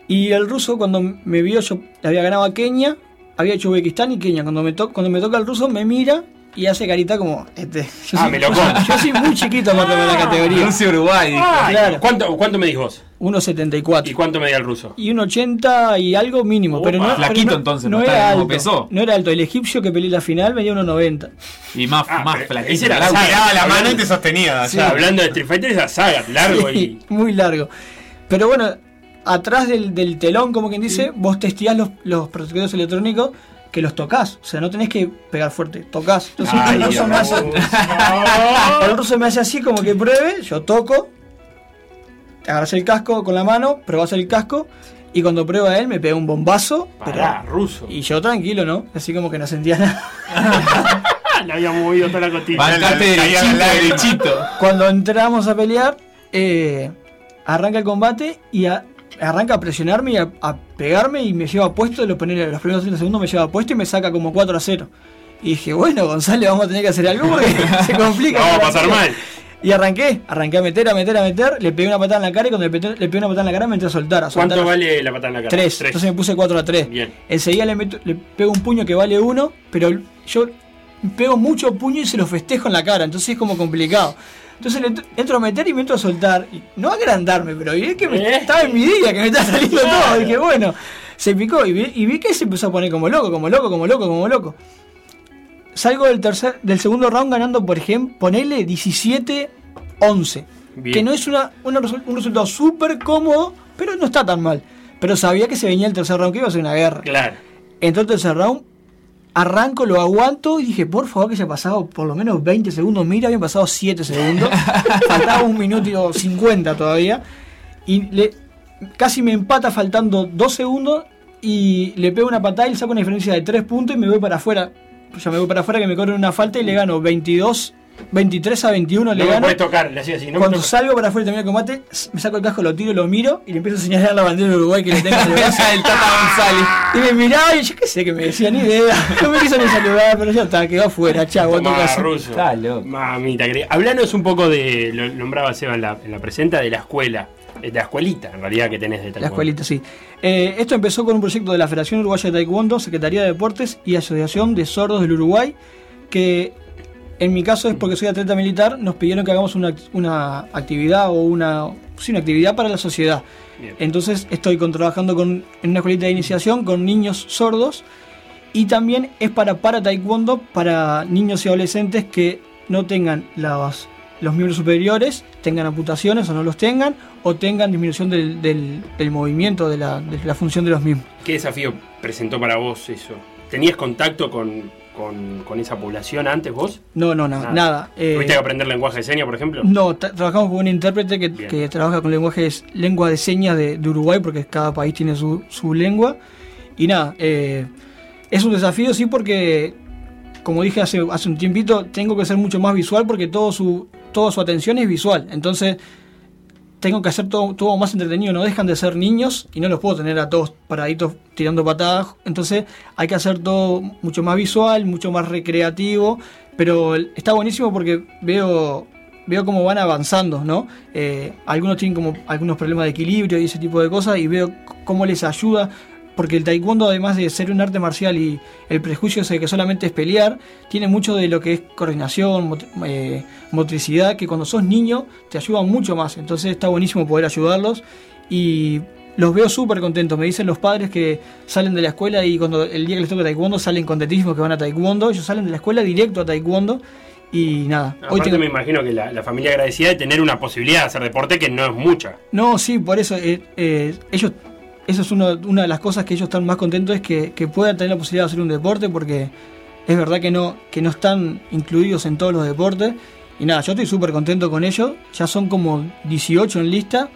Y el ruso, cuando me vio, yo había ganado a Kenia, había hecho Uzbekistán y Kenia. Cuando me, to- cuando me toca el ruso, me mira y hace carita como. Este, yo, Ah, soy, me lo como. yo soy muy chiquito de la categoría. Rusia Uruguay. dijo. Claro. ¿cuánto, ¿Cuánto medís vos? 1.74. ¿Y cuánto medía el ruso? Y un 80 y algo mínimo. pero no, Opa, pero flaquito no- entonces, no era en alto. No era alto. El egipcio que peleé la final medía 1.90. Y más, Ah, más flaquito. ese era Largo. saga. La Hablando- mano y te sostenía. O sea, hablando de Street Fighter, esa saga, largo y. muy largo. Pero bueno, atrás del, del telón, como quien dice, vos testeás los, los protectores electrónicos que los tocas. O sea, no tenés que pegar fuerte, tocas. Entonces Ay, el, ruso me hace, el ruso me hace así como que pruebe, yo toco, agarras el casco con la mano, probás el casco, y cuando prueba él me pega un bombazo. Pará, pero- ruso. y yo tranquilo, ¿no? Así como que no sentía nada. Le había movido toda la costilla. Bancate Caía derechito, la lágrima. derechito. Cuando entramos a pelear, eh, arranca el combate y a- arranca a presionarme y a, a pegarme y me lleva puesto, los, los primeros 30 segundos me lleva puesto y me saca como 4 a 0. Y dije, bueno, González, vamos a tener que hacer algo porque se complica. No, va a pasar mal. Y arranqué, arranqué a meter, a meter, a meter, le pegué una patada en la cara y cuando le pegué, le pegué una patada en la cara me entré a soltar. A soltar ¿Cuánto vale la patada en la cara? 3. Entonces me puse 4 a 3. Bien. Enseguida le, meto- le pego un puño que vale 1, pero yo pego mucho puño y se lo festejo en la cara, entonces es como complicado. Entonces le entro- a meter y me entro a soltar. Y no agrandarme, pero vi que me- ¿Eh? estaba en mi día, que me estaba saliendo todo. Dije, bueno, se picó y vi, y vi que se empezó a poner como loco, como loco, como loco, como loco. Salgo del tercer, del segundo round ganando, por ejemplo, ponele 17-11. Bien. Que no es una, un resultado súper cómodo, pero no está tan mal. Pero sabía que se venía el tercer round, que iba a ser una guerra. Claro. Entró el tercer round, arranco, lo aguanto y dije, por favor que haya pasado por lo menos 20 segundos. Mira, habían pasado 7 segundos. Faltaba un minuto y 50 todavía. Y le, casi me empata faltando 2 segundos y le pego una patada y le saco una diferencia de 3 puntos y me voy para afuera. Ya me voy para afuera que me cobran una falta y le gano 22, 23 a 21 No le me gano. puedes tocar, le hacía así. No me Cuando salgo para afuera y termina el combate, me saco el casco, lo tiro, lo miro y le empiezo a señalar la bandera de Uruguay que le tengo en el brazo. el Tata González. Y me miraba y yo qué sé, que me decía ni idea. No me quiso ni saludar, pero ya está, quedó afuera, chavo. Está loco. Mamita, querida. Hablanos un poco de, lo nombraba Seba en la, en la presenta, de la escuela. eh, De la escuelita, en realidad, que tenés de La taekwondo. escuelita, sí. Eh, esto empezó con un proyecto de la Federación Uruguaya de Taekwondo, Secretaría de Deportes y Asociación de Sordos del Uruguay, que en mi caso es porque soy atleta militar, nos pidieron que hagamos una, una actividad o una, sí, una actividad para la sociedad. Bien. Entonces estoy con- trabajando con, en una escuelita de iniciación con niños sordos y también es para para taekwondo para niños y adolescentes que no tengan los, los miembros superiores, tengan amputaciones o no los tengan, o tengan disminución del, del- del movimiento, de la, de la función de los mismos. ¿Qué desafío presentó para vos eso? ¿Tenías contacto con, con- con esa población antes vos? No, no, nada. nada. Eh, ¿Tuviste que aprender lenguaje de señas, por ejemplo? No, tra- trabajamos con un intérprete que, trabaja con lenguajes, lengua de señas de, de Uruguay, porque cada país tiene su, su lengua. Y nada, eh, es un desafío, sí, porque, como dije hace, hace un tiempito, tengo que ser mucho más visual porque todo su, toda su atención es visual. Entonces, tengo que hacer todo, más entretenido. No dejan de ser niños y no los puedo tener a todos paraditos tirando patadas. Entonces, hay que hacer todo mucho más visual, mucho más recreativo. Pero está buenísimo porque veo veo cómo van avanzando, ¿no? Eh, algunos tienen como algunos problemas de equilibrio y ese tipo de cosas y veo cómo les ayuda, porque el taekwondo además de ser un arte marcial y el prejuicio ese de que solamente es pelear, tiene mucho de lo que es coordinación, mot- eh, motricidad, que cuando sos niño te ayuda mucho más, entonces está buenísimo poder ayudarlos y los veo súper contentos, me dicen los padres que salen de la escuela y cuando el día que les toca taekwondo salen contentísimos que van a taekwondo, ellos salen de la escuela directo a taekwondo y nada, Aparte me imagino que la, la familia agradecida de tener una posibilidad de hacer deporte que no es mucha. No, sí, por eso eh, eh, ellos, eso es uno- una de las cosas que ellos están más contentos es que, que puedan tener la posibilidad de hacer un deporte porque es verdad que no, que no están incluidos en todos los deportes. Y nada, yo estoy súper contento con ellos. Ya son como 18 en lista.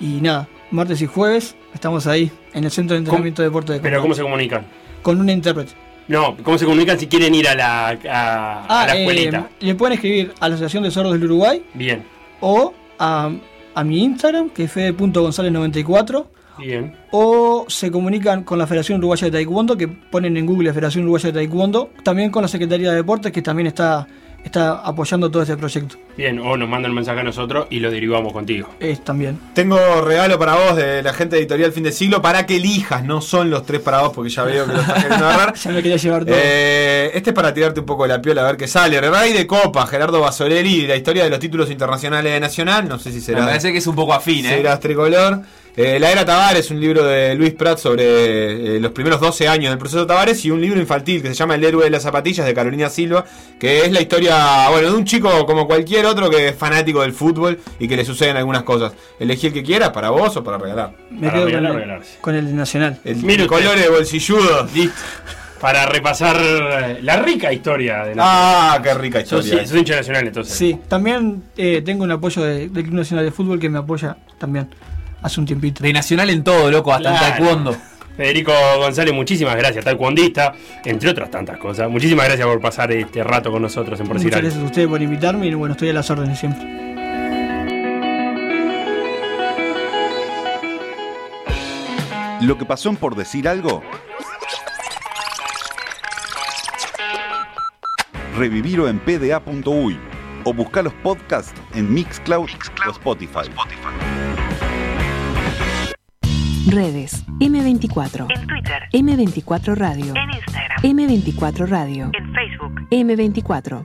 Y nada, martes y jueves estamos ahí en el Centro de Entrenamiento de Deporte de Pero ¿cómo se comunican? Con un intérprete. No, ¿cómo se comunican si quieren ir a la, a, a la eh, escuelita? le pueden escribir a la Asociación de Sordos del Uruguay Bien, o a, a mi Instagram, que es fede.gonzález94. bien. o se comunican con la Federación Uruguaya de Taekwondo, que ponen en Google Federación Uruguaya de Taekwondo, también con la Secretaría de Deportes, que también está está apoyando todo este proyecto. Bien, o nos mandan un mensaje a nosotros y lo derivamos contigo. Es también. Tengo regalo para vos de la gente de Editorial Fin de Siglo para que elijas. No son los tres para vos porque ya veo que los estás queriendo agarrar. Ya me quería llevar todo. Eh, este es para tirarte un poco de la piola a ver qué sale. Rey de Copa, Gerardo Basorelli, la historia de los títulos internacionales de Nacional. No sé si Me será. parece que es un poco afín, ¿eh? Serás tricolor. Eh, la era Tavares, un libro de Luis Prat sobre eh, los primeros 12 años del proceso Tavares y un libro infantil que se llama El héroe de las zapatillas de Carolina Silva, que es la historia, bueno, de un chico como cualquier otro que es fanático del fútbol y que le suceden algunas cosas. Elegí el que quieras, para vos o para regalar. me para quedo regalar, con el, regalarse. con el nacional. El Mire colores bolsilludo. Listo. Para repasar eh, la rica historia de la. Ah, qué rica sos, historia. hincha nacional entonces. Sí, también eh, tengo un apoyo de- del Club Nacional de Fútbol que me apoya también hace un tiempito. De Nacional en todo, loco, hasta en Claro. taekwondo. Federico González, muchísimas gracias, taekwondista, entre otras tantas cosas. Muchísimas gracias por pasar este rato con nosotros en Por decir Muchas gracias a ustedes por invitarme y bueno, estoy a las órdenes siempre. Lo que pasó en por decir algo. Revivirlo en pda.uy o buscar los podcasts en Mixcloud, o Spotify. Redes M24. En Twitter, M24 Radio. en Instagram, M24 Radio. en Facebook. M24.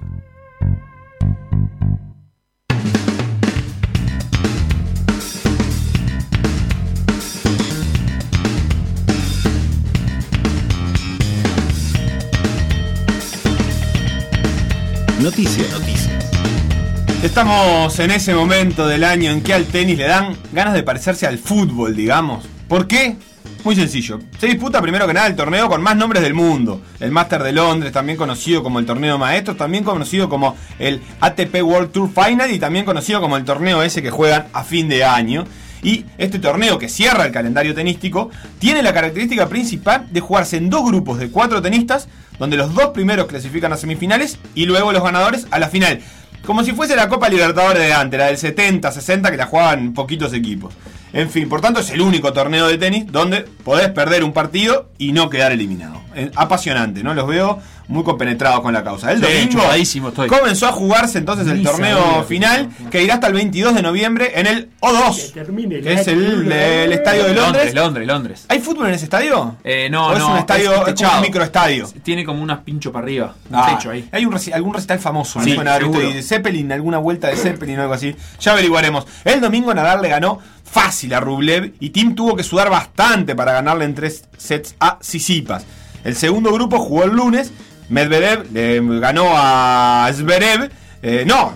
Noticias, noticias. Estamos en ese momento del año en que al tenis le dan ganas de parecerse al fútbol, digamos. ¿Por qué? Muy sencillo. Se disputa primero que nada el torneo con más nombres del mundo. El Master de Londres, también conocido como el torneo maestros, también conocido como el ATP World Tour Final y también conocido como el torneo ese que juegan a fin de año. Y este torneo que cierra el calendario tenístico tiene la característica principal de jugarse en dos grupos de cuatro tenistas, donde los dos primeros clasifican a semifinales y luego los ganadores a la final. Como si fuese la Copa Libertadores de antes, la del 70, 60, que la jugaban poquitos equipos. En fin, por tanto es el único torneo de tenis donde podés perder un partido y no quedar eliminado. Eh, apasionante, ¿no? Los veo muy compenetrados con la causa. El domingo comenzó a jugarse entonces el torneo final que irá hasta el 22 de noviembre en el O2, termine el que es el, el estadio de Londres. Londres, Londres, Londres. ¿Hay fútbol en ese estadio? Eh, no, ¿O es no, un estadio, es, un microestadio? Tiene como unas pincho para arriba, un Ah, techo ahí. Hay un reci- algún recital famoso, ¿no? Sí, Con de Zeppelin, alguna vuelta de Zeppelin o algo así. Ya averiguaremos. El domingo Nadal le ganó fácil a Rublev y Tim tuvo que sudar bastante para ganarle en tres sets a Sisipas. El segundo grupo jugó el lunes. Medvedev le ganó a Zverev. eh, no,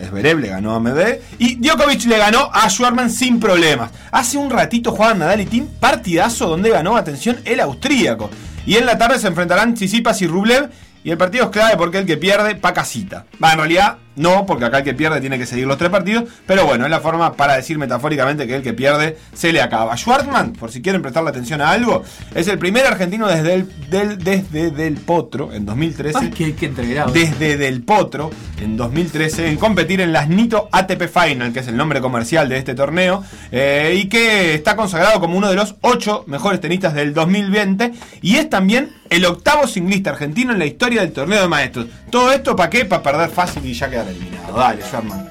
Zverev le ganó a Medvedev. Y Djokovic le ganó a Schwarman sin problemas. Hace un ratito jugaban Nadal y Tim partidazo donde ganó, atención, el austríaco. Y en la tarde se enfrentarán Tsitsipas y Rublev. Y el partido es clave porque el que pierde, pa' casita. Va, en realidad no, porque acá el que pierde tiene que seguir los tres partidos. Pero bueno, es la forma para decir metafóricamente que el que pierde se le acaba. Schwartzman, por si quieren prestarle atención a algo, es el primer argentino desde el, del, desde Del Potro en 2013 Ay, qué, qué desde Del Potro en 2013 en competir en las Nito ATP Final, que es el nombre comercial de este torneo, eh, y que está consagrado como uno de los ocho mejores tenistas del 2020 y es también el octavo singlista argentino en la historia del torneo de maestros. Todo esto para qué? Para perder fácil y ya quedar eliminado. Dale, Sherman.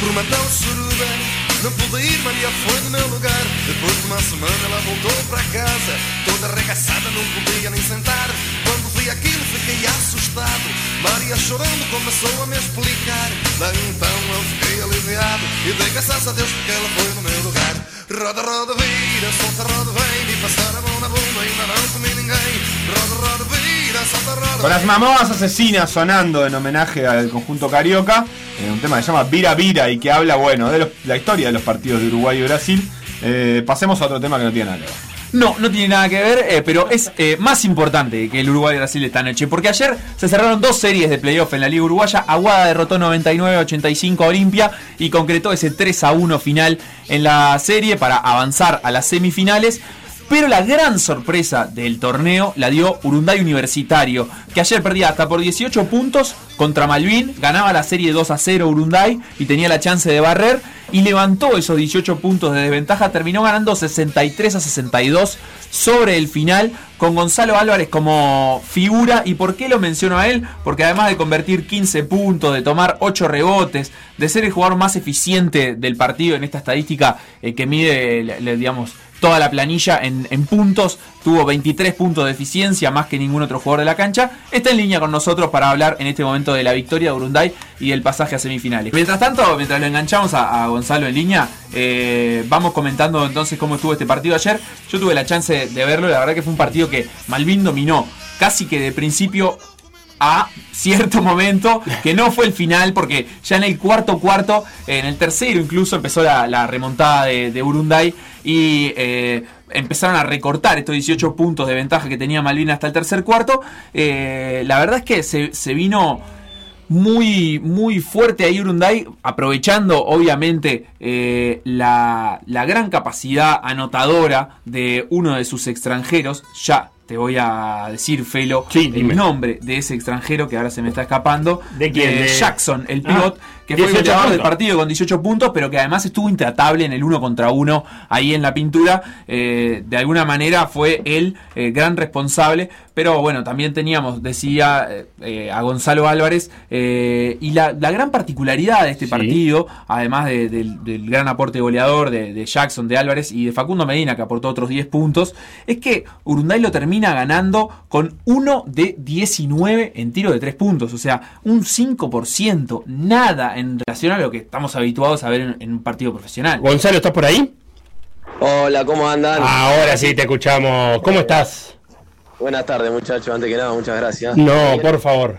Por uma tal suruba. Não pude ir, Maria foi no meu lugar. Depois de uma semana ela voltou para casa. Toda arregaçada, não podia nem sentar. Quando vi aquilo fiquei assustado. Maria chorando começou a me explicar. Daí então eu fiquei aliviado. E dei graças a Deus porque ela foi no meu lugar Con las mamás asesinas sonando en homenaje al conjunto carioca, eh, un tema que se llama Vira Vira y que habla, bueno, de los- la historia de los partidos de Uruguay y Brasil. Eh, pasemos a otro tema que no tiene nada que ver. No, no tiene nada que ver, eh, pero es eh, más importante que el Uruguay y Brasil esta noche. Porque ayer se cerraron dos series de playoff en la Liga Uruguaya. Aguada derrotó 99-85 a Olimpia y concretó ese 3 a 1 final en la serie para avanzar a las semifinales. Pero la gran sorpresa del torneo la dio Urunday Universitario, que ayer perdía hasta por 18 puntos contra Malvin, ganaba la serie 2 a 0 Urunday y tenía la chance de barrer y levantó esos 18 puntos de desventaja, terminó ganando 63 a 62 sobre el final con Gonzalo Álvarez como figura. ¿Y por qué lo menciono a él? Porque además de convertir 15 puntos, de tomar 8 rebotes, de ser el jugador más eficiente del partido en esta estadística eh, que mide, digamos, toda la planilla en, puntos, tuvo 23 puntos de eficiencia, más que ningún otro jugador de la cancha, está en línea con nosotros para hablar en este momento de la victoria de Urunday y del pasaje a semifinales. Mientras tanto, mientras lo enganchamos a, Gonzalo en línea, eh, vamos comentando entonces cómo estuvo este partido ayer. Yo tuve la chance de verlo, la verdad que fue un partido que Malvin dominó casi que de principio a cierto momento, que no fue el final, porque ya en el cuarto cuarto, en el tercero incluso empezó la, remontada de, de Urunday y eh, empezaron a recortar estos 18 puntos de ventaja que tenía Malvin hasta el tercer cuarto. Eh, la verdad es que se, se vino muy, muy fuerte ahí Urunday, aprovechando obviamente eh, la, la gran capacidad anotadora de uno de sus extranjeros. Ya te voy a decir, Felo, Sí, el nombre de ese extranjero que ahora se me está escapando. ¿De quién? De- Jackson, el Ah, pivot, que fue el 18 goleador del partido con 18 puntos, pero que además estuvo intratable en el uno contra uno ahí en la pintura. Eh, de alguna manera fue el eh, gran responsable, pero bueno, también teníamos, decía eh, a Gonzalo Álvarez, y la, la gran particularidad de este Sí. partido, además de- del, del gran aporte goleador de, de Jackson, de Álvarez y de Facundo Medina, que aportó otros 10 puntos, es que Urunday lo termina ganando con 1 de 19 en tiro de 3 puntos, o sea, un 5%, nada en relación a lo que estamos habituados a ver en, en un partido profesional. Gonzalo, ¿estás por ahí? Hola, ¿cómo andan? Ahora sí te escuchamos. ¿Cómo estás? Buenas tardes, muchachos. Antes que nada, muchas gracias. No, por favor.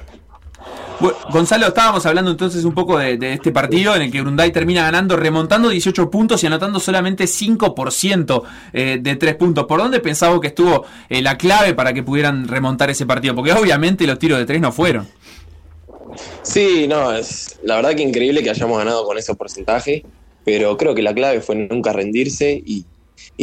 Bueno, Gonzalo, estábamos hablando entonces un poco de, de este partido en el que Urunday termina ganando, remontando 18 puntos y anotando solamente 5% eh, de 3 puntos. ¿Por dónde pensaba que estuvo eh, la clave para que pudieran remontar ese partido? Porque obviamente los tiros de 3 no fueron. Sí, no, es la verdad que increíble que hayamos ganado con ese porcentaje, pero creo que la clave fue nunca rendirse y,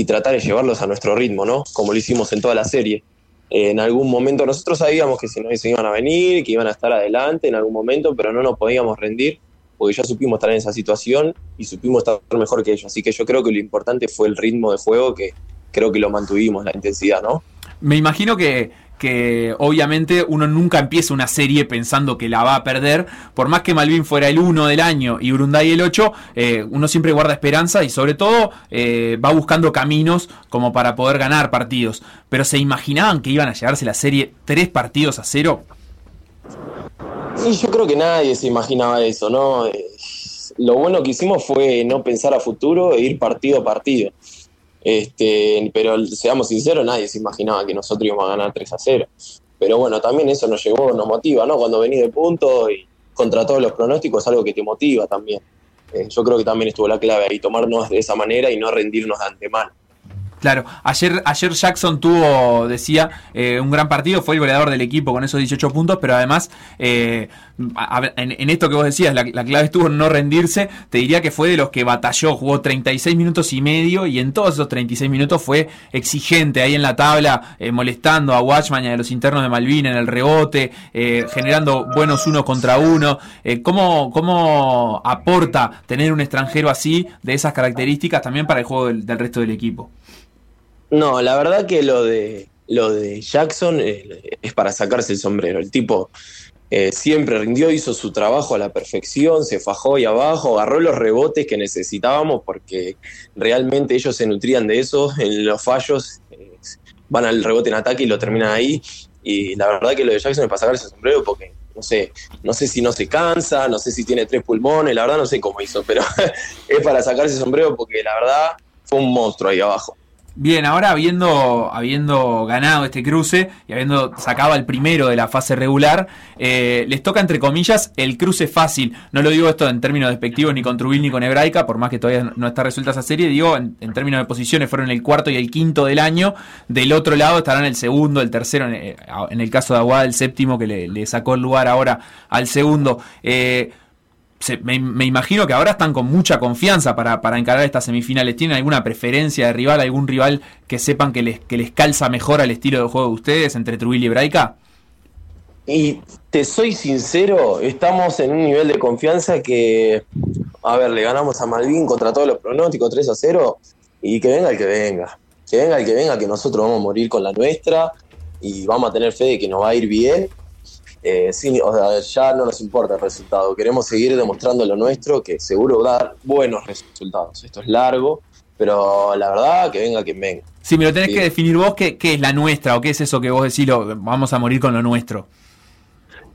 tratar de llevarlos a nuestro ritmo, ¿no? Como lo hicimos en toda la serie. En algún momento nosotros sabíamos que si no se iban a venir, que iban a estar adelante en algún momento, pero no nos podíamos rendir porque ya supimos estar en esa situación y supimos estar mejor que ellos. Así que yo creo que lo importante fue el ritmo de juego que creo que lo mantuvimos, la intensidad, ¿no? Me imagino que, que obviamente uno nunca empieza una serie pensando que la va a perder. Por más que Malvin fuera el 1 del año y Urunday el 8, eh, uno siempre guarda esperanza y sobre todo eh, va buscando caminos como para poder ganar partidos. Pero ¿se imaginaban que iban a llevarse la serie tres partidos a cero? Y yo creo que nadie se imaginaba eso, ¿no? Eh, Lo bueno que hicimos fue no pensar a futuro e ir partido a partido. Este, pero seamos sinceros, nadie se imaginaba que nosotros íbamos a ganar 3 a 0. Pero bueno, también eso nos llevó, nos motiva, ¿no? Cuando venís de punto y contra todos los pronósticos es algo que te motiva también. Eh, yo creo que también estuvo la clave ahí, tomarnos de esa manera y no rendirnos de antemano. Claro, ayer, ayer Jackson tuvo, decía, eh, un gran partido, fue el goleador del equipo con esos 18 puntos, pero además, eh, en, esto que vos decías, la, la clave estuvo en no rendirse, te diría que fue de los que batalló, jugó 36 minutos y medio y en todos esos 36 minutos fue exigente ahí en la tabla, eh, molestando a Watchman y a los internos de Malvin en el rebote, eh, generando buenos unos contra uno. ¿cómo, ¿Cómo aporta tener un extranjero así, de esas características, también para el juego del resto del equipo? No, la verdad que lo de lo de Jackson eh, es para sacarse el sombrero. El tipo eh, siempre rindió, hizo su trabajo a la perfección, se fajó ahí abajo, agarró los rebotes que necesitábamos porque realmente ellos se nutrían de eso. En los fallos eh, van al rebote en ataque y lo terminan ahí. Y la verdad que lo de Jackson es para sacarse el sombrero porque no sé, no sé si no se cansa, no sé si tiene tres pulmones, la verdad no sé cómo hizo, pero es para sacarse el sombrero porque la verdad fue un monstruo ahí abajo. Bien, ahora habiendo, habiendo ganado este cruce y habiendo sacado al primero de la fase regular, eh, les toca entre comillas el cruce fácil. No lo digo esto en términos despectivos ni con Trubil ni con Hebraica, por más que todavía no está resuelta esa serie, digo en, términos de posiciones fueron el cuarto y el quinto del año. Del otro lado estarán el segundo, el tercero, en, eh, el caso de Aguada el séptimo que le, le sacó el lugar ahora al segundo. Eh, me imagino que ahora están con mucha confianza para, para encarar estas semifinales. ¿Tienen alguna preferencia de rival, algún rival que sepan que les, que les calza mejor al estilo de juego de ustedes entre Trujillo y Braica? Y te soy sincero, estamos en un nivel de confianza que, a ver, le ganamos a Malvin contra todos los pronósticos 3 a 0 y que venga el que venga. Que venga el que venga, que nosotros vamos a morir con la nuestra y vamos a tener fe de que nos va a ir bien. Eh, sí, o sea, ya no nos importa el resultado, queremos seguir demostrando lo nuestro, que seguro va a dar buenos resultados. Esto es largo, pero la verdad, que venga quien venga. Si me lo tenés Sí. que definir vos, ¿qué, qué es la nuestra o qué es eso que vos decís, lo- vamos a morir con lo nuestro?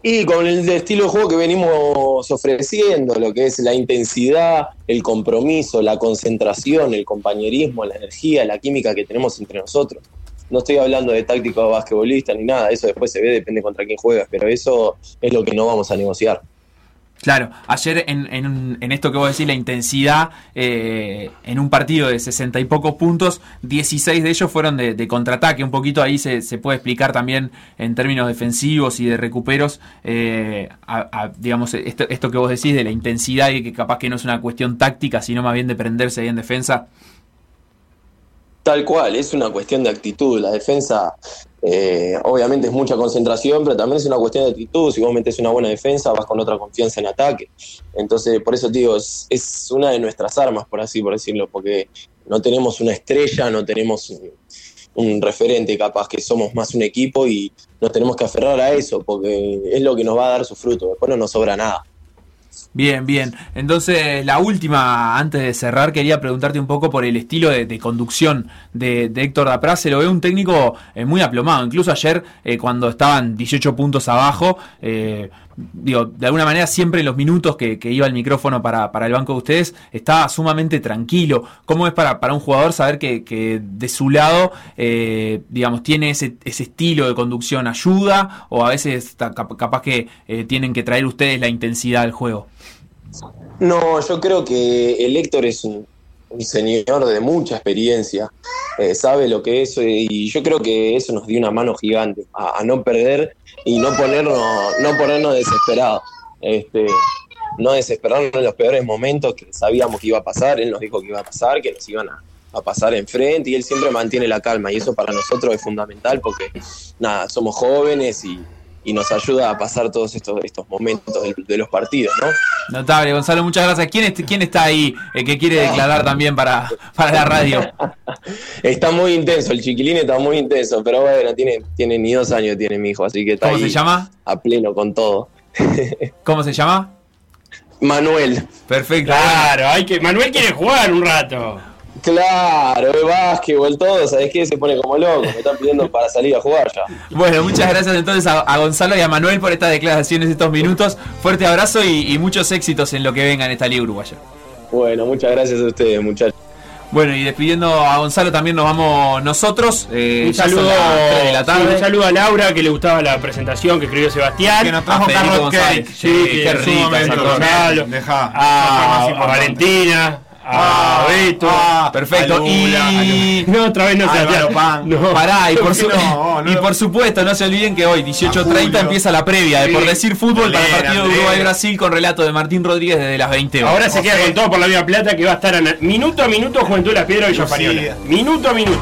Y con el estilo de juego que venimos ofreciendo, lo que es la intensidad, el compromiso, la concentración, el compañerismo, la energía, la química que tenemos entre nosotros. No estoy hablando de táctica basquetbolista ni nada, eso después se ve, depende contra quién juegas, pero eso es lo que no vamos a negociar. Claro, ayer en, en- esto que vos decís, la intensidad, eh, en un partido de 60 y pocos puntos, 16 de ellos fueron de, contraataque. Un poquito ahí se, puede explicar también en términos defensivos y de recuperos, eh, a, digamos, esto, esto que vos decís de la intensidad y que capaz que no es una cuestión táctica, sino más bien de prenderse ahí en defensa. Tal cual, es una cuestión de actitud. La defensa, eh, obviamente, es mucha concentración, pero también es una cuestión de actitud. Si vos metes una buena defensa, vas con otra confianza en ataque. Entonces, por eso digo, es, es una de nuestras armas, por así por decirlo, porque no tenemos una estrella, no tenemos un, un referente, capaz que somos más un equipo y nos tenemos que aferrar a eso, porque es lo que nos va a dar su fruto. Después no nos sobra nada. Bien, bien. Entonces, la última, antes de cerrar, quería preguntarte un poco por el estilo de, conducción de, Héctor Dapraz. Se lo ve un técnico eh, muy aplomado. Incluso ayer, eh, cuando estaban 18 puntos abajo, eh, digo, de alguna manera siempre en los minutos que, iba el micrófono para, para el banco de ustedes, estaba sumamente tranquilo. ¿Cómo es para, para un jugador saber que, que de su lado, eh, digamos, tiene ese, ese estilo de conducción? ¿Ayuda? ¿O a veces capaz que eh, tienen que traer ustedes la intensidad al juego? No, yo creo que el Héctor es un, señor de mucha experiencia, eh, sabe lo que es eh, y yo creo que eso nos dio una mano gigante a, a no perder y no ponernos, no ponernos desesperados. Este, no desesperarnos en los peores momentos que sabíamos que iba a pasar, él nos dijo que iba a pasar, que nos iban a, a pasar enfrente y él siempre mantiene la calma y eso para nosotros es fundamental porque nada, somos jóvenes y, y nos ayuda a pasar todos estos, estos momentos de, de los partidos, ¿no? Notable, Gonzalo, muchas gracias. ¿Quién, est- quién está ahí eh, que quiere declarar también para, para la radio? Está muy intenso, el chiquilín está muy intenso, pero bueno, tiene, tiene ni dos años tiene mi hijo, así que está ¿Cómo se llama? a pleno con todo. ¿Cómo se llama? Manuel, Perfecto. Claro, hay que. Manuel quiere jugar un rato. Claro, el básquetbol, todo, ¿sabes qué? Se pone como loco, me están pidiendo para salir a jugar ya. Bueno, muchas gracias entonces a, a Gonzalo y a Manuel por estas declaraciones, estos minutos. Fuerte abrazo y, y muchos éxitos en lo que venga en esta Liga Uruguaya. Bueno, muchas gracias a ustedes, muchachos. Bueno, y despidiendo a Gonzalo también nos vamos nosotros. eh, Un saludo, de la sí, tarde. un saludo a Laura que le gustaba la presentación que escribió Sebastián. Que nos trajo Carlos. Cake. Sí, Sí, que cosa. Dejá, a. Valentina, a Beto. ah, Perfecto. a Lula, y no, otra vez no se Álvaro hacía. Pan. No. Pará, y por, su- No, no. y por supuesto, no se olviden que hoy, 18.30, Julio. empieza la previa de Sí. Por Decir Fútbol para el partido de. Uruguay-Brasil con relato de Martín Rodríguez desde las 20 horas. Ahora se queda con todo por la Vía Plata que va a estar ana- minuto a minuto Juventud de la Piedra Villa Lucía. Española. Minuto a minuto.